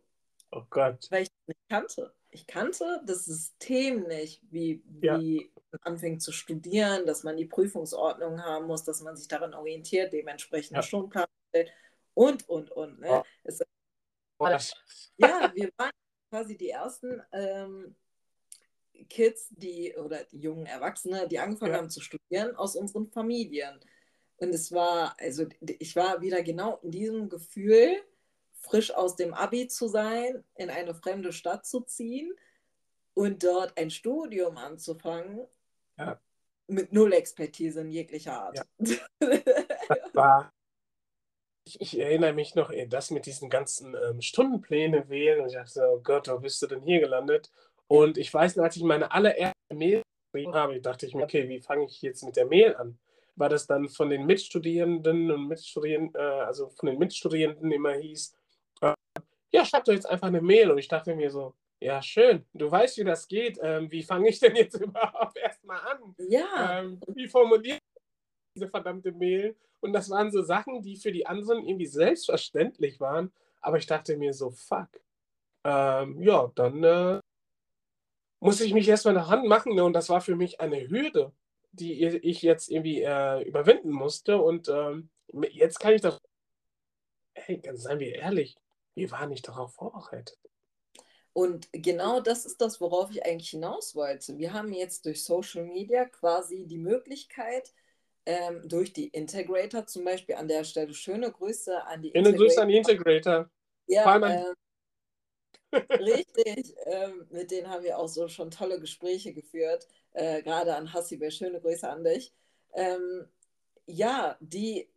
Oh Gott. Weil ich nicht kannte. Ich kannte das System nicht, wie, ja. wie anfängt zu studieren, dass man die Prüfungsordnung haben muss, dass man sich daran orientiert, dementsprechend ja. Stundenplan stellt und, und, und. Ne? Ja. Es, ja, wir waren quasi die ersten ähm, Kids, die oder die jungen Erwachsene, die angefangen ja. haben zu studieren aus unseren Familien. Und es war, also ich war wieder genau in diesem Gefühl, frisch aus dem Abi zu sein, in eine fremde Stadt zu ziehen und dort ein Studium anzufangen ja. mit null Expertise in jeglicher Art. Ja. Das war, ich, ich, erinnere mich noch, das mit diesen ganzen ähm, Stundenpläne wählen und ich dachte, oh Gott, wo bist du denn hier gelandet? Und ich weiß noch, als ich meine allererste Mail geschrieben habe, dachte ich mir, okay, wie fange ich jetzt mit der Mail an? War das dann von den Mitstudierenden und Mitstudierenden, äh, also von den Mitstudierenden immer hieß, ja, schreib doch jetzt einfach eine Mail. Und ich dachte mir so, ja, schön. Du weißt, wie das geht. Ähm, wie fange ich denn jetzt überhaupt erstmal an? Ja. Ähm, wie formuliere ich diese verdammte Mail? Und das waren so Sachen, die für die anderen irgendwie selbstverständlich waren. Aber ich dachte mir so, fuck. Ähm, ja, dann äh, muss ich mich erstmal daran machen. Ne? Und das war für mich eine Hürde, die ich jetzt irgendwie äh, überwinden musste. Und ähm, jetzt kann ich das. Hey, ganz seien wir ehrlich, wir waren nicht darauf vorbereitet. Und genau das ist das, worauf ich eigentlich hinaus wollte. Wir haben jetzt durch Social Media quasi die Möglichkeit, ähm, durch die Integrator zum Beispiel an der Stelle schöne Grüße an die Schöne Grüße an die Integrator. Ja, ähm, richtig. Ähm, mit denen haben wir auch so schon tolle Gespräche geführt. Äh, gerade an Hassibe, schöne Grüße an dich. Ähm, ja, die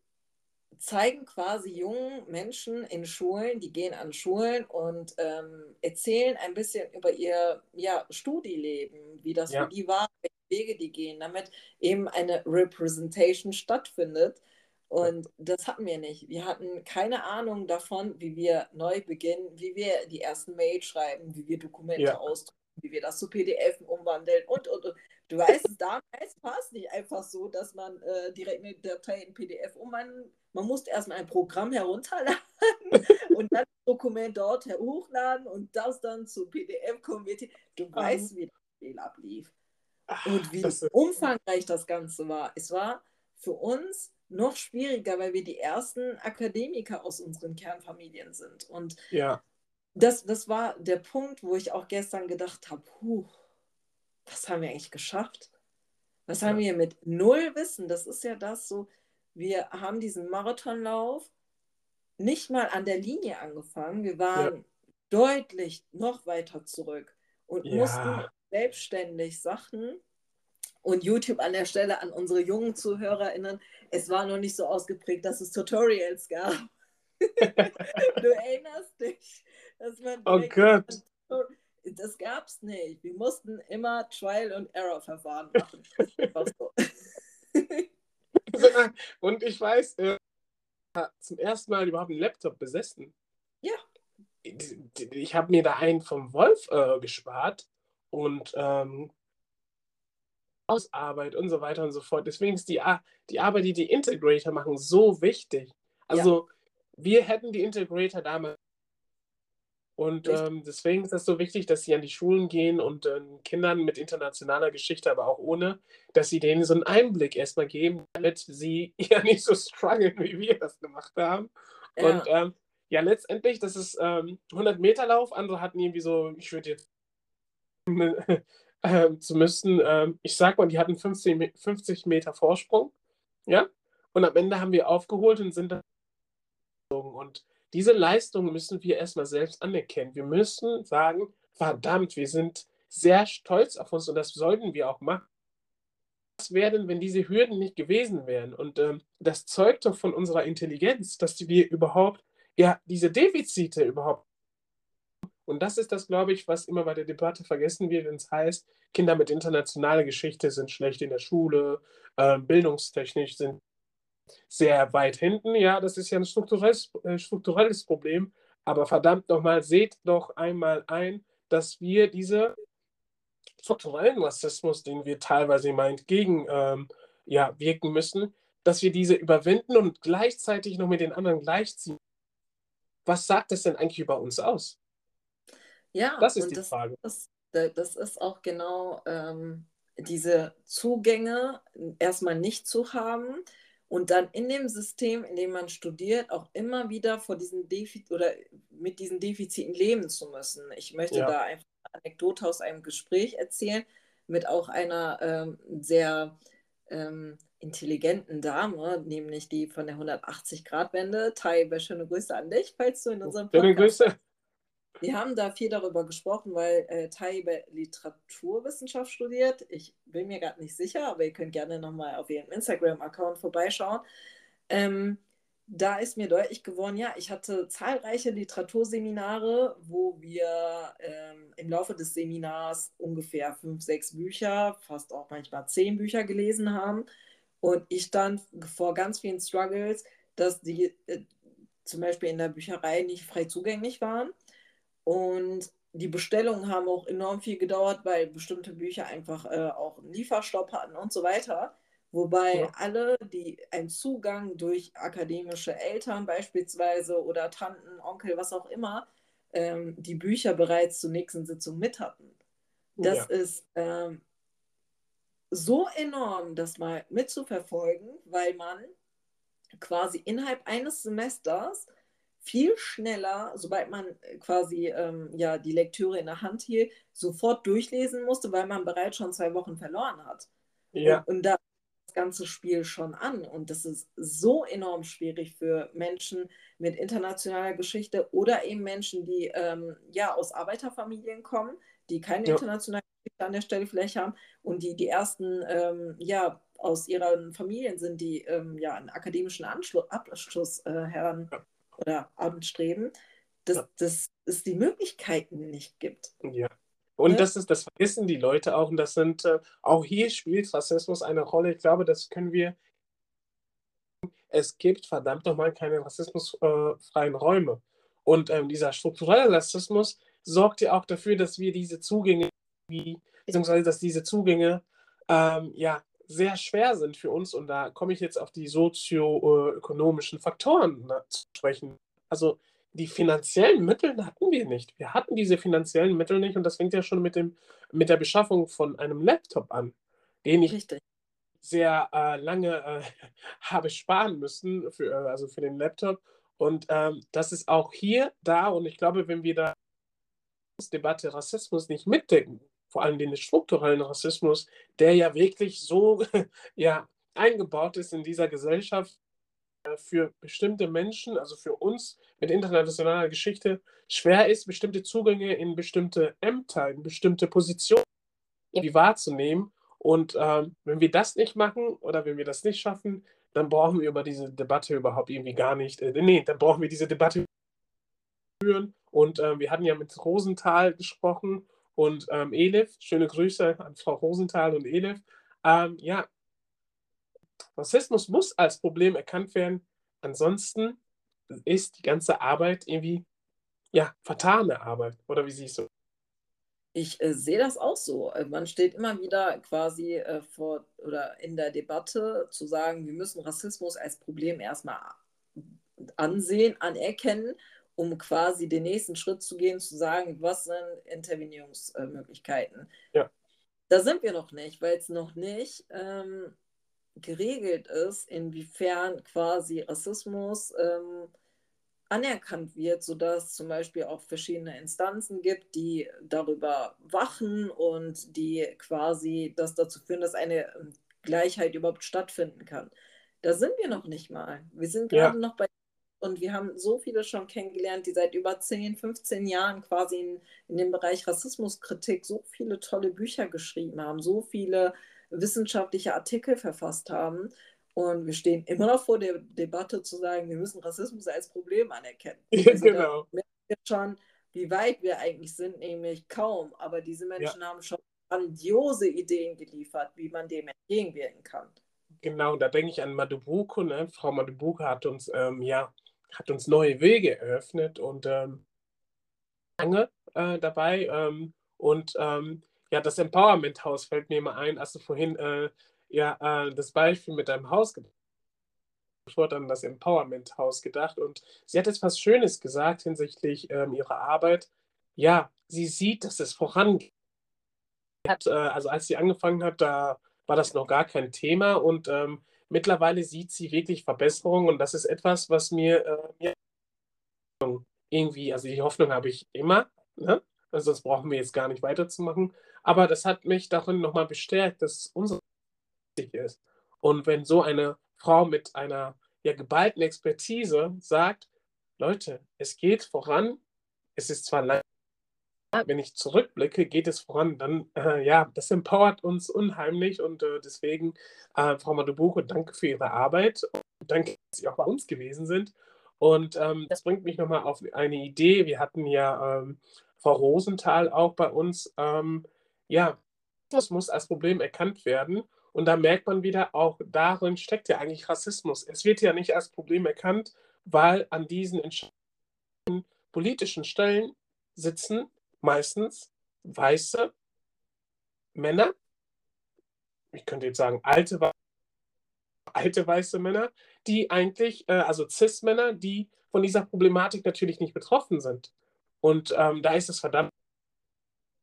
zeigen quasi jungen Menschen in Schulen, die gehen an Schulen und ähm, erzählen ein bisschen über ihr ja, Studieleben, wie das ja. für die war, Wege die gehen, damit eben eine Representation stattfindet. Und das hatten wir nicht. Wir hatten keine Ahnung davon, wie wir neu beginnen, wie wir die ersten Mails schreiben, wie wir Dokumente ja. ausdrucken, wie wir das zu PDF umwandeln und, und, und. Du weißt, damals war es nicht einfach so, dass man äh, direkt eine Datei in PDF umwandeln man musste erstmal ein Programm herunterladen und dann das Dokument dort hochladen und das dann zu PDF konvertieren. Du um. weißt, wie das Spiel ablief. Und wie umfangreich das Ganze war. Es war für uns noch schwieriger, weil wir die ersten Akademiker aus unseren Kernfamilien sind. Und ja. das, das war der Punkt, wo ich auch gestern gedacht habe, puh, was haben wir eigentlich geschafft? Was haben wir mit null Wissen? Das ist ja das so, wir haben diesen Marathonlauf nicht mal an der Linie angefangen. Wir waren ja. deutlich noch weiter zurück und ja. mussten selbstständig Sachen und YouTube an der Stelle an unsere jungen ZuhörerInnen, es war noch nicht so ausgeprägt, dass es Tutorials gab. du erinnerst dich, dass man. Oh Gott. Das gab es nicht. Wir mussten immer Trial- und Error-Verfahren machen. so. und ich weiß, äh, zum ersten Mal überhaupt einen Laptop besessen. Ja. Ich habe mir da einen vom Wolf äh, gespart und ähm, Ausarbeit und so weiter und so fort. Deswegen ist die, die Arbeit, die die Integrator machen, so wichtig. Also ja. wir hätten die Integrator damals und ähm, deswegen ist es so wichtig, dass sie an die Schulen gehen und äh, Kindern mit internationaler Geschichte, aber auch ohne, dass sie denen so einen Einblick erstmal geben, damit sie ja nicht so strugglen, wie wir das gemacht haben. Ja. Und ähm, ja, letztendlich, das ist ähm, 100 Meter Lauf. Andere hatten irgendwie so, ich würde jetzt äh, zu müssen, äh, ich sag mal, die hatten 50, 50 Meter Vorsprung. Ja. Und am Ende haben wir aufgeholt und sind dann und diese Leistung müssen wir erstmal selbst anerkennen. Wir müssen sagen, verdammt, wir sind sehr stolz auf uns und das sollten wir auch machen. Was wäre denn, wenn diese Hürden nicht gewesen wären? Und ähm, das zeugt doch von unserer Intelligenz, dass wir überhaupt, ja, diese Defizite überhaupt. Und das ist das, glaube ich, was immer bei der Debatte vergessen wird, wenn es heißt, Kinder mit internationaler Geschichte sind schlecht in der Schule, äh, bildungstechnisch sind sehr weit hinten. Ja, das ist ja ein strukturelles, äh, strukturelles Problem. Aber verdammt nochmal, seht doch einmal ein, dass wir diese strukturellen Rassismus, den wir teilweise immer entgegen ähm, ja, wirken müssen, dass wir diese überwinden und gleichzeitig noch mit den anderen gleichziehen. Was sagt das denn eigentlich über uns aus? Ja, das ist die das, Frage. Das, das ist auch genau ähm, diese Zugänge erstmal nicht zu haben, und dann in dem System, in dem man studiert, auch immer wieder vor diesen Defizit oder mit diesen Defiziten leben zu müssen. Ich möchte ja. da einfach eine Anekdote aus einem Gespräch erzählen mit auch einer ähm, sehr ähm, intelligenten Dame, nämlich die von der 180-Grad-Wende. Tai, schöne Grüße an dich, falls du in unserem Podcast... Schöne Grüße. Wir haben da viel darüber gesprochen, weil äh, Tai Literaturwissenschaft studiert. Ich bin mir gerade nicht sicher, aber ihr könnt gerne nochmal auf ihrem Instagram-Account vorbeischauen. Ähm, da ist mir deutlich geworden, ja, ich hatte zahlreiche Literaturseminare, wo wir ähm, im Laufe des Seminars ungefähr fünf, sechs Bücher, fast auch manchmal zehn Bücher gelesen haben. Und ich stand vor ganz vielen Struggles, dass die äh, zum Beispiel in der Bücherei nicht frei zugänglich waren. Und die Bestellungen haben auch enorm viel gedauert, weil bestimmte Bücher einfach äh, auch einen Lieferstopp hatten und so weiter. Wobei ja. alle, die einen Zugang durch akademische Eltern beispielsweise oder Tanten, Onkel, was auch immer, ähm, die Bücher bereits zur nächsten Sitzung mit hatten. Das ja. ist ähm, so enorm, das mal mitzuverfolgen, weil man quasi innerhalb eines Semesters viel schneller, sobald man äh, quasi ähm, ja, die Lektüre in der Hand hielt, sofort durchlesen musste, weil man bereits schon zwei Wochen verloren hat. Ja. Und, und da das ganze Spiel schon an. Und das ist so enorm schwierig für Menschen mit internationaler Geschichte oder eben Menschen, die ähm, ja aus Arbeiterfamilien kommen, die keine ja. internationale Geschichte an der Stelle vielleicht haben und die die ersten ähm, ja aus ihren Familien sind, die ähm, ja einen akademischen Anschluss, Abschluss äh, heran ja oder anstreben, dass, ja. dass es die Möglichkeiten nicht gibt. Ja. Und ne? das ist, das vergessen die Leute auch. Und das sind, äh, auch hier spielt Rassismus eine Rolle. Ich glaube, das können wir. Es gibt verdammt nochmal keine rassismusfreien äh, Räume. Und ähm, dieser strukturelle Rassismus sorgt ja auch dafür, dass wir diese Zugänge, beziehungsweise dass diese Zugänge ähm, ja, sehr schwer sind für uns. Und da komme ich jetzt auf die sozioökonomischen Faktoren zu sprechen. Also die finanziellen Mittel hatten wir nicht. Wir hatten diese finanziellen Mittel nicht und das fängt ja schon mit, dem, mit der Beschaffung von einem Laptop an, den ich Richtig. sehr äh, lange äh, habe sparen müssen, für, äh, also für den Laptop. Und ähm, das ist auch hier da und ich glaube, wenn wir da Debatte Rassismus nicht mitdenken, vor allem den strukturellen Rassismus, der ja wirklich so ja, eingebaut ist in dieser Gesellschaft, äh, für bestimmte Menschen, also für uns mit internationaler Geschichte, schwer ist, bestimmte Zugänge in bestimmte Ämter, in bestimmte Positionen ja. wahrzunehmen. Und ähm, wenn wir das nicht machen oder wenn wir das nicht schaffen, dann brauchen wir über diese Debatte überhaupt irgendwie gar nicht, äh, nee, dann brauchen wir diese Debatte führen. Und äh, wir hatten ja mit Rosenthal gesprochen und ähm, Elif, schöne Grüße an Frau Rosenthal und Elif. Ähm, ja, Rassismus muss als Problem erkannt werden. Ansonsten ist die ganze Arbeit irgendwie, ja, vertane Arbeit. Oder wie siehst du? Ich äh, sehe das auch so. Äh, man steht immer wieder quasi äh, vor oder in der Debatte zu sagen, wir müssen Rassismus als Problem erstmal ansehen, anerkennen, um quasi den nächsten Schritt zu gehen, zu sagen, was sind Intervenierungsmöglichkeiten. Ja. Da sind wir noch nicht, weil es noch nicht ähm, geregelt ist, inwiefern quasi Rassismus ähm, anerkannt wird, sodass zum Beispiel auch verschiedene Instanzen gibt, die darüber wachen und die quasi das dazu führen, dass eine ähm, Gleichheit überhaupt stattfinden kann. Da sind wir noch nicht mal. Wir sind gerade ja. noch bei und wir haben so viele schon kennengelernt, die seit über 10, 15 Jahren quasi in, in dem Bereich Rassismuskritik so viele tolle Bücher geschrieben haben, so viele wissenschaftliche Artikel verfasst haben. Und wir stehen immer noch vor der Debatte zu sagen, wir müssen Rassismus als Problem anerkennen. Ja, genau. Schon, wie weit wir eigentlich sind, nämlich kaum. Aber diese Menschen ja. haben schon grandiose Ideen geliefert, wie man dem entgegenwirken kann. Genau, da denke ich an Madubuko. Ne? Frau Madubuko hat uns, ähm, ja, hat uns neue Wege eröffnet und ähm, lange äh, dabei. Ähm, und ähm, ja, das Empowerment Haus fällt mir immer ein, als du vorhin äh, ja, äh, das Beispiel mit deinem Haus gedacht sofort an das Empowerment Haus gedacht und sie hat etwas Schönes gesagt hinsichtlich ähm, ihrer Arbeit. Ja, sie sieht, dass es vorangeht. Hat, äh, also als sie angefangen hat, da war das noch gar kein Thema und ähm, mittlerweile sieht sie wirklich Verbesserungen und das ist etwas, was mir äh, irgendwie, also die Hoffnung habe ich immer, ne? also sonst brauchen wir jetzt gar nicht weiterzumachen. Aber das hat mich darin nochmal bestärkt, dass es unsere ist. Und wenn so eine Frau mit einer ja, geballten Expertise sagt, Leute, es geht voran, es ist zwar lang, wenn ich zurückblicke, geht es voran, dann äh, ja, das empowert uns unheimlich und äh, deswegen, äh, Frau Madubuko, danke für Ihre Arbeit und danke, dass Sie auch bei uns gewesen sind. Und ähm, das bringt mich nochmal auf eine Idee. Wir hatten ja ähm, Frau Rosenthal auch bei uns. Ähm, ja, das muss als Problem erkannt werden. Und da merkt man wieder, auch darin steckt ja eigentlich Rassismus. Es wird ja nicht als Problem erkannt, weil an diesen politischen Stellen sitzen meistens weiße Männer. Ich könnte jetzt sagen, alte, alte weiße Männer, die eigentlich, äh, also Cis-Männer, die von dieser Problematik natürlich nicht betroffen sind. Und ähm, da ist es verdammt,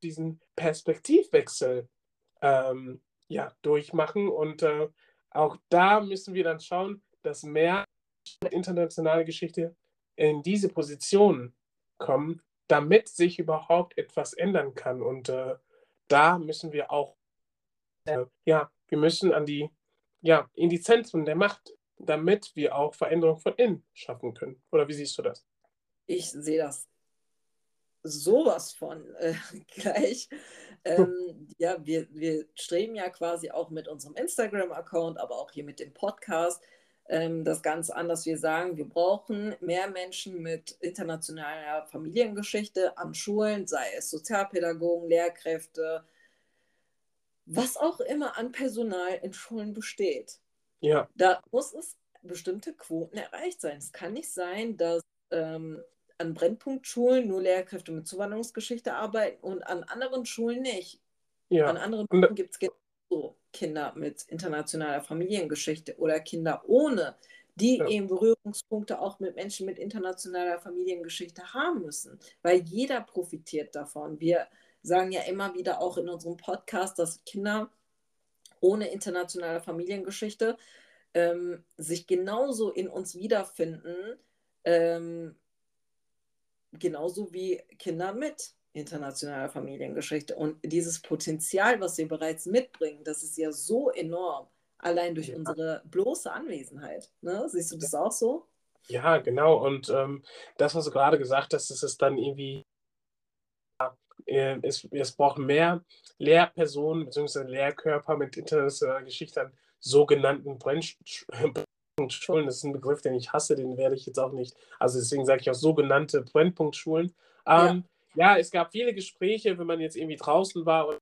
diesen Perspektivwechsel ähm, ja, durchmachen. Und äh, auch da müssen wir dann schauen, dass mehr internationale Geschichte in diese Position kommen, damit sich überhaupt etwas ändern kann. Und äh, da müssen wir auch, äh, ja, wir müssen an die, ja, in die Zentren der Macht, damit wir auch Veränderung von innen schaffen können. Oder wie siehst du das? Ich sehe das sowas von äh, gleich. Ähm, ja, wir, wir streben ja quasi auch mit unserem Instagram-Account, aber auch hier mit dem Podcast das Ganze an, dass wir sagen, wir brauchen mehr Menschen mit internationaler Familiengeschichte an Schulen, sei es Sozialpädagogen, Lehrkräfte, was auch immer an Personal in Schulen besteht. Ja. Da muss es bestimmte Quoten erreicht sein. Es kann nicht sein, dass ähm, an Brennpunktschulen nur Lehrkräfte mit Zuwanderungsgeschichte arbeiten und an anderen Schulen nicht. Ja. An anderen Schulen gibt es genauso Kinder mit internationaler Familiengeschichte oder Kinder ohne, die ja. eben Berührungspunkte auch mit Menschen mit internationaler Familiengeschichte haben müssen, weil jeder profitiert davon. Wir sagen ja immer wieder auch in unserem Podcast, dass Kinder ohne internationale Familiengeschichte ähm, sich genauso in uns wiederfinden, ähm, genauso wie Kinder mit internationaler Familiengeschichte. Und dieses Potenzial, was wir bereits mitbringen, das ist ja so enorm, allein durch ja. unsere bloße Anwesenheit. Ne? Siehst du das auch so? Ja, genau. Und ähm, das, was du gerade gesagt hast, das ist dann irgendwie, äh, es, es braucht mehr Lehrpersonen bzw. Lehrkörper mit internationaler Geschichte an sogenannten Brennpunktschulen. Das ist ein Begriff, den ich hasse, den werde ich jetzt auch nicht. Also deswegen sage ich auch sogenannte Brennpunktschulen. Ähm, ja. Ja. es gab viele Gespräche, wenn man jetzt irgendwie draußen war und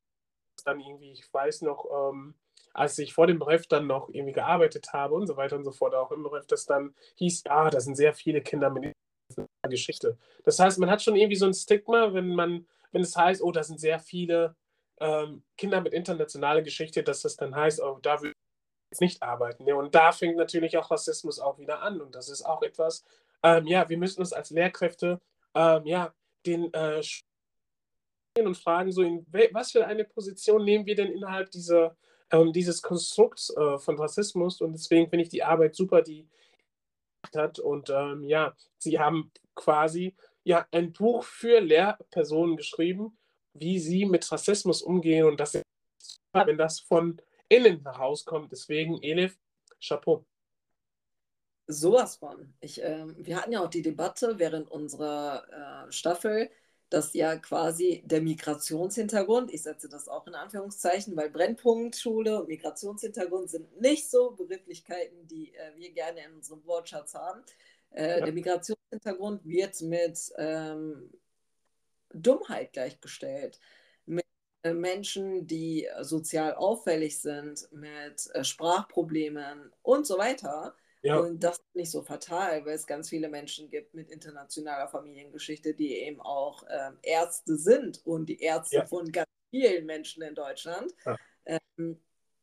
dann irgendwie, ich weiß noch, ähm, als ich vor dem Bref dann noch irgendwie gearbeitet habe und so weiter und so fort, auch im Bref, das dann hieß, ja, da sind sehr viele Kinder mit Geschichte. Das heißt, man hat schon irgendwie so ein Stigma, wenn man, wenn es heißt, oh, da sind sehr viele ähm, Kinder mit internationaler Geschichte, dass das dann heißt, oh, da will ich jetzt nicht arbeiten. Ja, und da fängt natürlich auch Rassismus auch wieder an. Und das ist auch etwas, ähm, ja, wir müssen uns als Lehrkräfte, ähm, ja, den äh, und fragen, so in was für eine Position nehmen wir denn innerhalb dieser ähm, dieses Konstrukts äh, von Rassismus und deswegen finde ich die Arbeit super, die hat und ähm, ja, sie haben quasi ja ein Buch für Lehrpersonen geschrieben, wie sie mit Rassismus umgehen und das wenn das von innen herauskommt. Deswegen Elif, Chapeau. Sowas von. Ich, äh, wir hatten ja auch die Debatte während unserer äh, Staffel, dass ja quasi der Migrationshintergrund, ich setze das auch in Anführungszeichen, weil Brennpunktschule und Migrationshintergrund sind nicht so Begrifflichkeiten, die äh, wir gerne in unserem Wortschatz haben. Äh, ja. Der Migrationshintergrund wird mit ähm, Dummheit gleichgestellt. Mit äh, Menschen, die sozial auffällig sind, mit äh, Sprachproblemen und so weiter. Ja. Und das ist nicht so fatal, weil es ganz viele Menschen gibt mit internationaler Familiengeschichte, die eben auch ähm, Ärzte sind und die Ärzte ja. von ganz vielen Menschen in Deutschland. Ja. Ähm,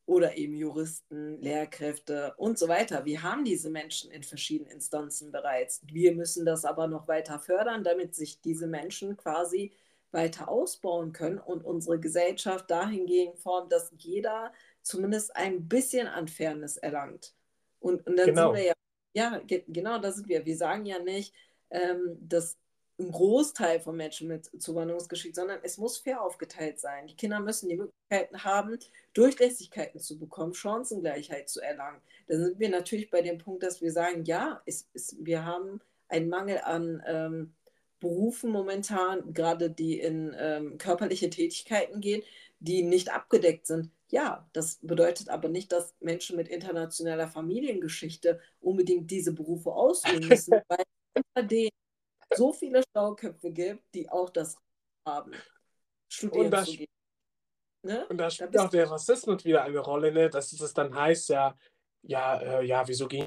oder eben Juristen, Lehrkräfte und so weiter. Wir haben diese Menschen in verschiedenen Instanzen bereits. Wir müssen das aber noch weiter fördern, damit sich diese Menschen quasi weiter ausbauen können und unsere Gesellschaft dahingehend formt, dass jeder zumindest ein bisschen an Fairness erlangt. Und, und dann genau. sind wir ja, ja, ge genau, da sind wir. Wir sagen ja nicht, ähm, dass ein Großteil von Menschen mit Zuwanderungsgeschichte, sondern es muss fair aufgeteilt sein. Die Kinder müssen die Möglichkeiten haben, Durchlässigkeiten zu bekommen, Chancengleichheit zu erlangen. Da sind wir natürlich bei dem Punkt, dass wir sagen, ja, es, es, wir haben einen Mangel an ähm, Berufen momentan, gerade die in ähm, körperliche Tätigkeiten gehen, die nicht abgedeckt sind. Ja, das bedeutet aber nicht, dass Menschen mit internationaler Familiengeschichte unbedingt diese Berufe ausüben müssen, weil unter denen so viele Stauköpfe gibt, die auch das haben, studieren und zu gehen. Ne? Und da spielt da auch der Rassismus wieder eine Rolle, ne? dass es dann heißt, ja, ja, äh, ja, wieso gehen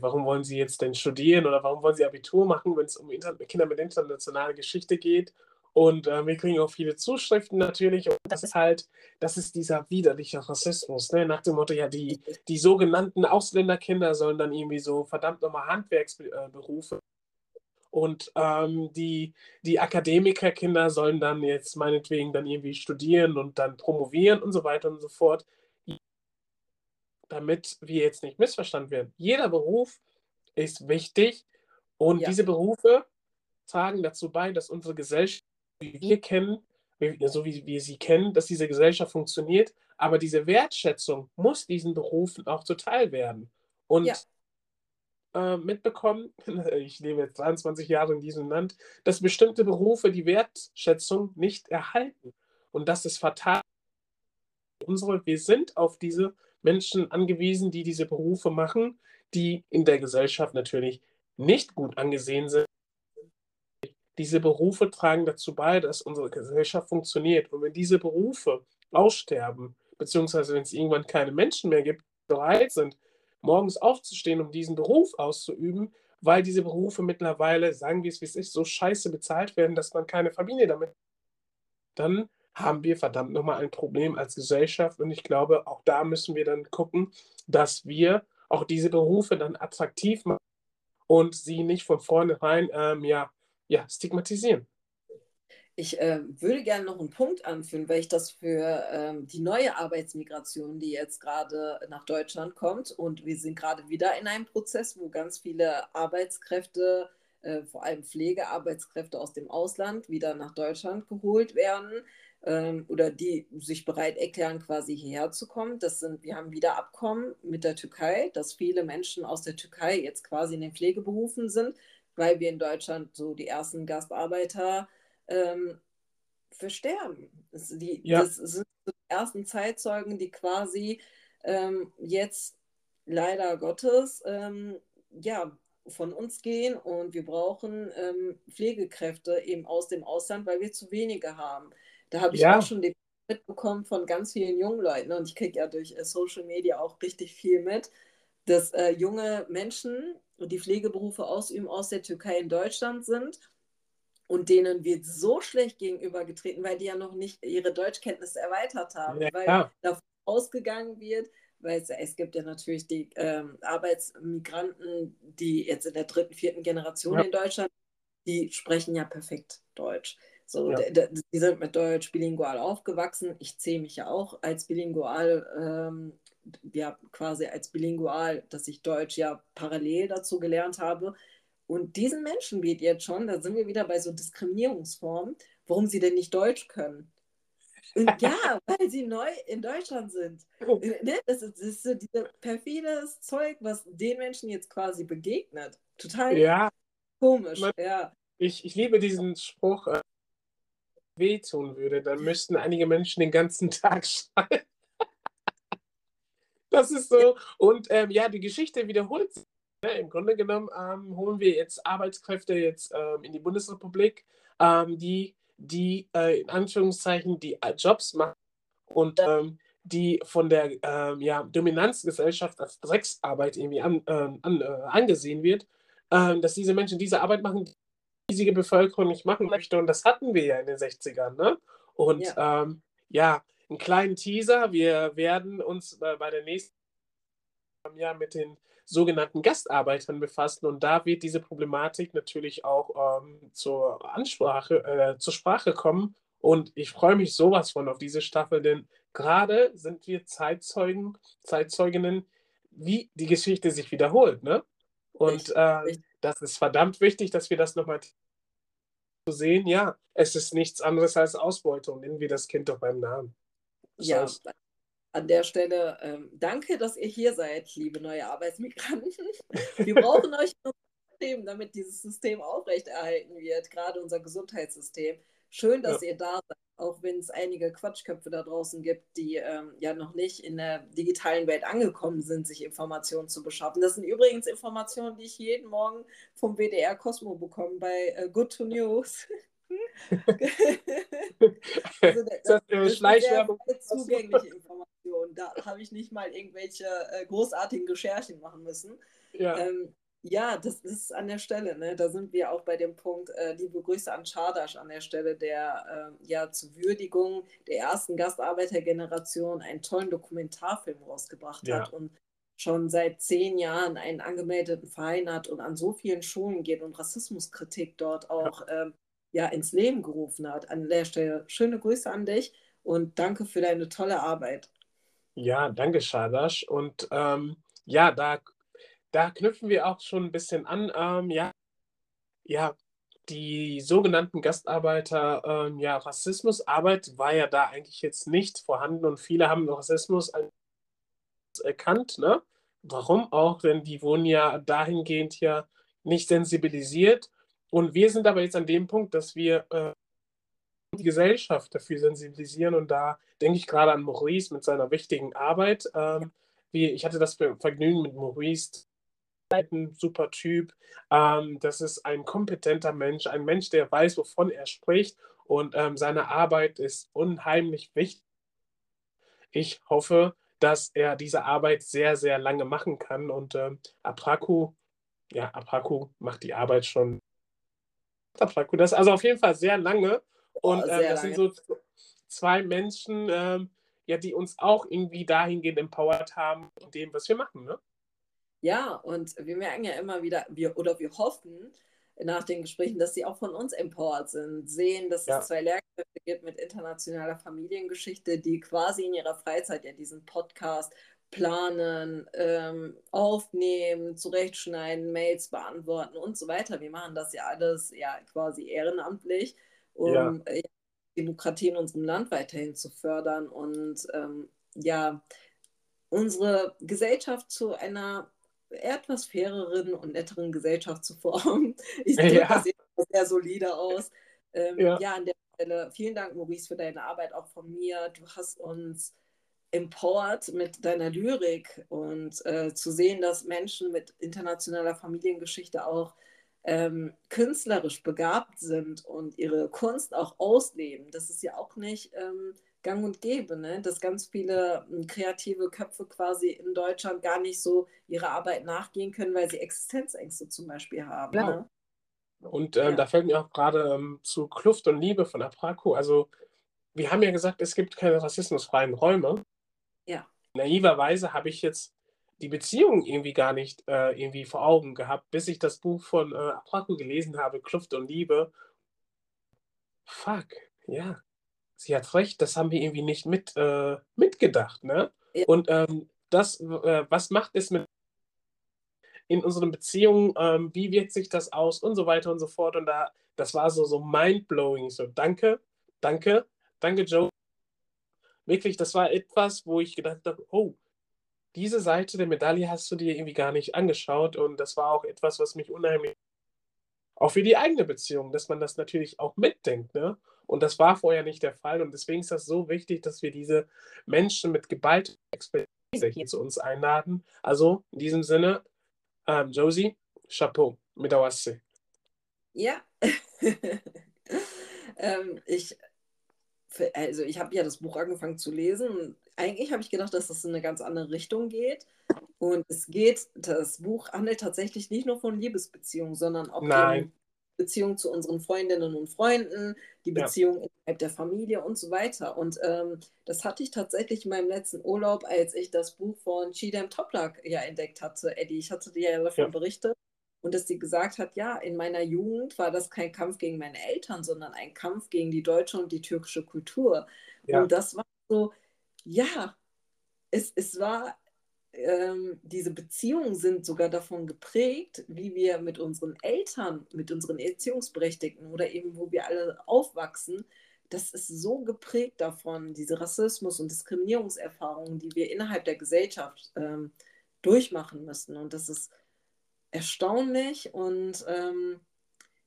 Warum wollen Sie jetzt denn studieren oder warum wollen Sie Abitur machen, wenn es um Inter Kinder mit internationaler Geschichte geht? Und äh, wir kriegen auch viele Zuschriften natürlich. Und das ist halt, das ist dieser widerliche Rassismus, ne? nach dem Motto, ja, die, die sogenannten Ausländerkinder sollen dann irgendwie so verdammt nochmal Handwerksberufe. Und ähm, die, die Akademikerkinder sollen dann jetzt meinetwegen dann irgendwie studieren und dann promovieren und so weiter und so fort. Damit wir jetzt nicht missverstanden werden. Jeder Beruf ist wichtig und ja. diese Berufe tragen dazu bei, dass unsere Gesellschaft wie wir kennen, so wie wir sie kennen, dass diese Gesellschaft funktioniert. Aber diese Wertschätzung muss diesen Berufen auch zuteil werden. Und ja. äh, mitbekommen, ich lebe jetzt 23 Jahre in diesem Land, dass bestimmte Berufe die Wertschätzung nicht erhalten. Und das ist fatal. Unsere, wir sind auf diese Menschen angewiesen, die diese Berufe machen, die in der Gesellschaft natürlich nicht gut angesehen sind diese Berufe tragen dazu bei, dass unsere Gesellschaft funktioniert. Und wenn diese Berufe aussterben, beziehungsweise wenn es irgendwann keine Menschen mehr gibt, die bereit sind, morgens aufzustehen, um diesen Beruf auszuüben, weil diese Berufe mittlerweile, sagen wir es wie es ist, so scheiße bezahlt werden, dass man keine Familie damit hat, dann haben wir verdammt nochmal ein Problem als Gesellschaft. Und ich glaube, auch da müssen wir dann gucken, dass wir auch diese Berufe dann attraktiv machen und sie nicht von vornherein ähm, ja, ja, stigmatisieren. Ich äh, würde gerne noch einen Punkt anführen, weil ich das für ähm, die neue Arbeitsmigration, die jetzt gerade nach Deutschland kommt, und wir sind gerade wieder in einem Prozess, wo ganz viele Arbeitskräfte äh, vor allem Pflegearbeitskräfte aus dem Ausland wieder nach Deutschland geholt werden ähm, oder die sich bereit erklären, quasi hierher zu kommen. Das sind, wir haben wieder Abkommen mit der Türkei, dass viele Menschen aus der Türkei jetzt quasi in den Pflegeberufen sind, weil wir in Deutschland so die ersten Gastarbeiter ähm, versterben. Das, die, ja. das sind die ersten Zeitzeugen, die quasi ähm, jetzt leider Gottes ähm, ja, von uns gehen und wir brauchen ähm, Pflegekräfte eben aus dem Ausland, weil wir zu wenige haben. Da habe ich ja. auch schon den mitbekommen von ganz vielen jungen Leuten und ich kriege ja durch äh, Social Media auch richtig viel mit, dass äh, junge Menschen, die Pflegeberufe ausüben, aus der Türkei in Deutschland sind und denen wird so schlecht gegenübergetreten, weil die ja noch nicht ihre Deutschkenntnisse erweitert haben, ja, weil davon ausgegangen wird, weil es, es, gibt ja natürlich die ähm, Arbeitsmigranten, die jetzt in der dritten, vierten Generation ja. in Deutschland, die sprechen ja perfekt Deutsch. So, ja. die sind mit Deutsch bilingual aufgewachsen. Ich zähle mich ja auch als bilingual, ähm, ja, quasi als bilingual, dass ich Deutsch ja parallel dazu gelernt habe. Und diesen Menschen wird jetzt schon, da sind wir wieder bei so Diskriminierungsformen, warum sie denn nicht Deutsch können. Und ja, weil sie neu in Deutschland sind. Ne? Das, ist, das ist so dieses perfides Zeug, was den Menschen jetzt quasi begegnet. Total ja. komisch. Man, ja. Ich, ich liebe diesen Spruch, äh, wehtun würde, dann müssten einige Menschen den ganzen Tag schreien. Das ist so. Und ähm, ja, die Geschichte wiederholt sich. Ne? Im Grunde genommen ähm, holen wir jetzt Arbeitskräfte jetzt ähm, in die Bundesrepublik, ähm, die, die äh, in Anführungszeichen die äh, Jobs machen und ähm, die von der ähm, ja, Dominanzgesellschaft als Drecksarbeit irgendwie an, an, äh, angesehen wird, dass diese Menschen diese Arbeit machen, riesige Bevölkerung nicht machen möchte. Und das hatten wir ja in den 60ern. Ne? Und ja, ja einen kleinen Teaser. Wir werden uns bei, der nächsten Jahr mit den sogenannten Gastarbeitern befassen. Und da wird diese Problematik natürlich auch ähm, zur Ansprache, äh, zur Sprache kommen. Und ich freue mich sowas von auf diese Staffel, denn gerade sind wir Zeitzeugen, Zeitzeuginnen, wie die Geschichte sich wiederholt. Ne? Und äh, das ist verdammt wichtig, dass wir das nochmal zu sehen. Ja, es ist nichts anderes als Ausbeutung. Nennen wir das Kind doch beim Namen. Ja, an der Stelle ähm, danke, dass ihr hier seid, liebe neue Arbeitsmigranten. Wir brauchen euch im System, damit dieses System aufrechterhalten wird, gerade unser Gesundheitssystem. Schön, dass ja. ihr da seid, auch wenn es einige Quatschköpfe da draußen gibt, die ähm, ja noch nicht in der digitalen Welt angekommen sind, sich Informationen zu beschaffen. Das sind übrigens Informationen, die ich jeden Morgen vom WDR Cosmo bekomme bei äh, Good to News. also, das, das, das ist Schleichwerbung. zugängliche Informationen. Da habe ich nicht mal irgendwelche äh, großartigen Recherchen machen müssen. Ja. Ähm, ja, das ist an der Stelle. Ne? Da sind wir auch bei dem Punkt, äh, liebe Grüße an Chardasch an der Stelle, der äh, ja zur Würdigung der ersten Gastarbeitergeneration einen tollen Dokumentarfilm rausgebracht ja. hat und schon seit zehn Jahren einen angemeldeten Verein hat und an so vielen Schulen geht und Rassismuskritik dort auch ja. Ähm, ja, ins Leben gerufen hat. An der Stelle schöne Grüße an dich und danke für deine tolle Arbeit. Ja, danke, Chardasch. Und ähm, ja, da da knüpfen wir auch schon ein bisschen an. Ähm, ja, ja, die sogenannten Gastarbeiter, ähm, ja, Rassismusarbeit war ja da eigentlich jetzt nicht vorhanden und viele haben Rassismus erkannt. Ne? Warum auch? Denn die wurden ja dahingehend ja nicht sensibilisiert. Und wir sind aber jetzt an dem Punkt, dass wir äh, die Gesellschaft dafür sensibilisieren. Und da denke ich gerade an Maurice mit seiner wichtigen Arbeit. Ähm, wie, ich hatte das Vergnügen mit Maurice ein super Typ. Ähm, das ist ein kompetenter Mensch, ein Mensch, der weiß, wovon er spricht und ähm, seine Arbeit ist unheimlich wichtig. Ich hoffe, dass er diese Arbeit sehr, sehr lange machen kann und ähm, Apraku, ja, Apraku macht die Arbeit schon. Das ist also auf jeden Fall sehr lange und oh, sehr das lange. sind so zwei Menschen, ähm, ja, die uns auch irgendwie dahingehend empowert haben in dem, was wir machen, ne? Ja, und wir merken ja immer wieder, wir, oder wir hoffen nach den Gesprächen, dass sie auch von uns empowered sind, sehen, dass ja. es zwei Lehrkräfte gibt mit internationaler Familiengeschichte, die quasi in ihrer Freizeit ja diesen Podcast planen, ähm, aufnehmen, zurechtschneiden, Mails beantworten und so weiter. Wir machen das ja alles ja quasi ehrenamtlich, um ja. Äh, Demokratie in unserem Land weiterhin zu fördern und ähm, ja, unsere Gesellschaft zu einer etwas faireren und netteren Gesellschaft zu formen. Ich drücke ja. das sehr solide aus. Ähm, ja. ja, an der Stelle vielen Dank, Maurice, für deine Arbeit auch von mir. Du hast uns empowered mit deiner Lyrik und äh, zu sehen, dass Menschen mit internationaler Familiengeschichte auch ähm, künstlerisch begabt sind und ihre Kunst auch ausleben. Das ist ja auch nicht ähm, gang und gäbe, ne? dass ganz viele ähm, kreative Köpfe quasi in Deutschland gar nicht so ihrer Arbeit nachgehen können, weil sie Existenzängste zum Beispiel haben. Ja. Ne? Und ähm, ja. da fällt mir auch gerade ähm, zu Kluft und Liebe von Apraco. Also, wir haben ja gesagt, es gibt keine rassismusfreien Räume. Naiverweise habe ich jetzt die Beziehung irgendwie gar nicht äh, irgendwie vor Augen gehabt, bis ich das Buch von äh, Apraco gelesen habe, Kluft und Liebe. Fuck, ja. Sie hat recht, das haben wir irgendwie nicht mit, äh, mitgedacht, ne? Ja. Und ähm, das, äh, was macht es mit in unseren Beziehungen, ähm, wie wirkt sich das aus und so weiter und so fort. Und da, das war so, so mind-blowing. So, danke, danke, danke, Joe. Wirklich, das war etwas, wo ich gedacht habe, oh, diese Seite der Medaille hast du dir irgendwie gar nicht angeschaut. Und das war auch etwas, was mich unheimlich, auch für die eigene Beziehung, dass man das natürlich auch mitdenkt. Ne? Und das war vorher nicht der Fall. Und deswegen ist das so wichtig, dass wir diese Menschen mit geballter Expertise hier zu uns einladen. Also in diesem Sinne, ähm, Josie, Chapeau, Midawase. Ja. ähm, ich, also ich habe ja das Buch angefangen zu lesen und eigentlich habe ich gedacht, dass das in eine ganz andere Richtung geht. Und es geht, das Buch handelt tatsächlich nicht nur von Liebesbeziehungen, sondern auch Nein. Beziehung zu unseren Freundinnen und Freunden, die Beziehung ja. innerhalb der Familie und so weiter. Und ähm, das hatte ich tatsächlich in meinem letzten Urlaub, als ich das Buch von Chidem Toplak ja entdeckt hatte, Eddie. Ich hatte dir ja davon ja. berichtet. Und dass sie gesagt hat, ja, in meiner Jugend war das kein Kampf gegen meine Eltern, sondern ein Kampf gegen die deutsche und die türkische Kultur. Ja. Und das war so, ja, es, es war ähm, diese Beziehungen sind sogar davon geprägt, wie wir mit unseren Eltern, mit unseren Erziehungsberechtigten oder eben wo wir alle aufwachsen. Das ist so geprägt davon, diese Rassismus- und Diskriminierungserfahrungen, die wir innerhalb der Gesellschaft ähm, durchmachen müssen. Und das ist erstaunlich. Und ähm,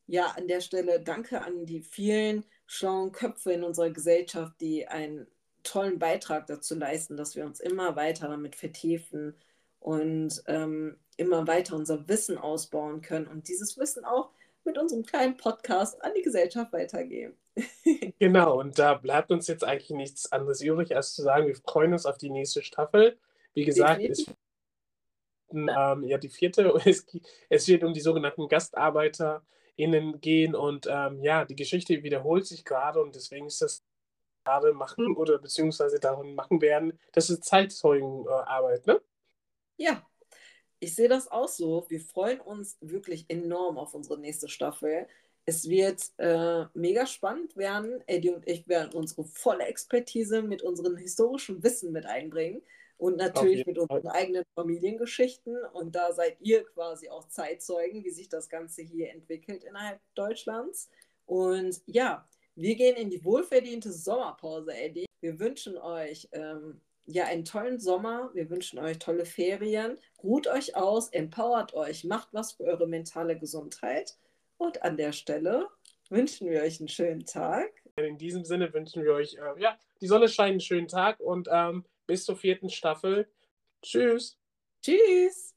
ja, an der Stelle danke an die vielen schlauen Köpfe in unserer Gesellschaft, die ein tollen Beitrag dazu leisten, dass wir uns immer weiter damit vertiefen und ähm, immer weiter unser Wissen ausbauen können und dieses Wissen auch mit unserem kleinen Podcast an die Gesellschaft weitergeben. genau, und da bleibt uns jetzt eigentlich nichts anderes übrig, als zu sagen, wir freuen uns auf die nächste Staffel. Wie gesagt, ist ähm, ja die vierte. Es, es, wird um die sogenannten GastarbeiterInnen gehen und ähm, ja, die Geschichte wiederholt sich gerade und deswegen ist das gerade machen oder beziehungsweise darin machen werden, das ist Zeitzeugenarbeit, ne? Ja, ich sehe das auch so. Wir freuen uns wirklich enorm auf unsere nächste Staffel. Es wird äh, mega spannend werden. Eddie und ich werden unsere volle Expertise mit unserem historischen Wissen mit einbringen und natürlich mit unseren eigenen Familiengeschichten. Und da seid ihr quasi auch Zeitzeugen, wie sich das Ganze hier entwickelt innerhalb Deutschlands. Und ja, wir gehen in die wohlverdiente Sommerpause, Eddie. Wir wünschen euch ähm, ja einen tollen Sommer. Wir wünschen euch tolle Ferien. Ruht euch aus, empowert euch, macht was für eure mentale Gesundheit. Und an der Stelle wünschen wir euch einen schönen Tag. In diesem Sinne wünschen wir euch, äh, ja, die Sonne scheint einen schönen Tag und ähm, bis zur vierten Staffel. Tschüss. Tschüss.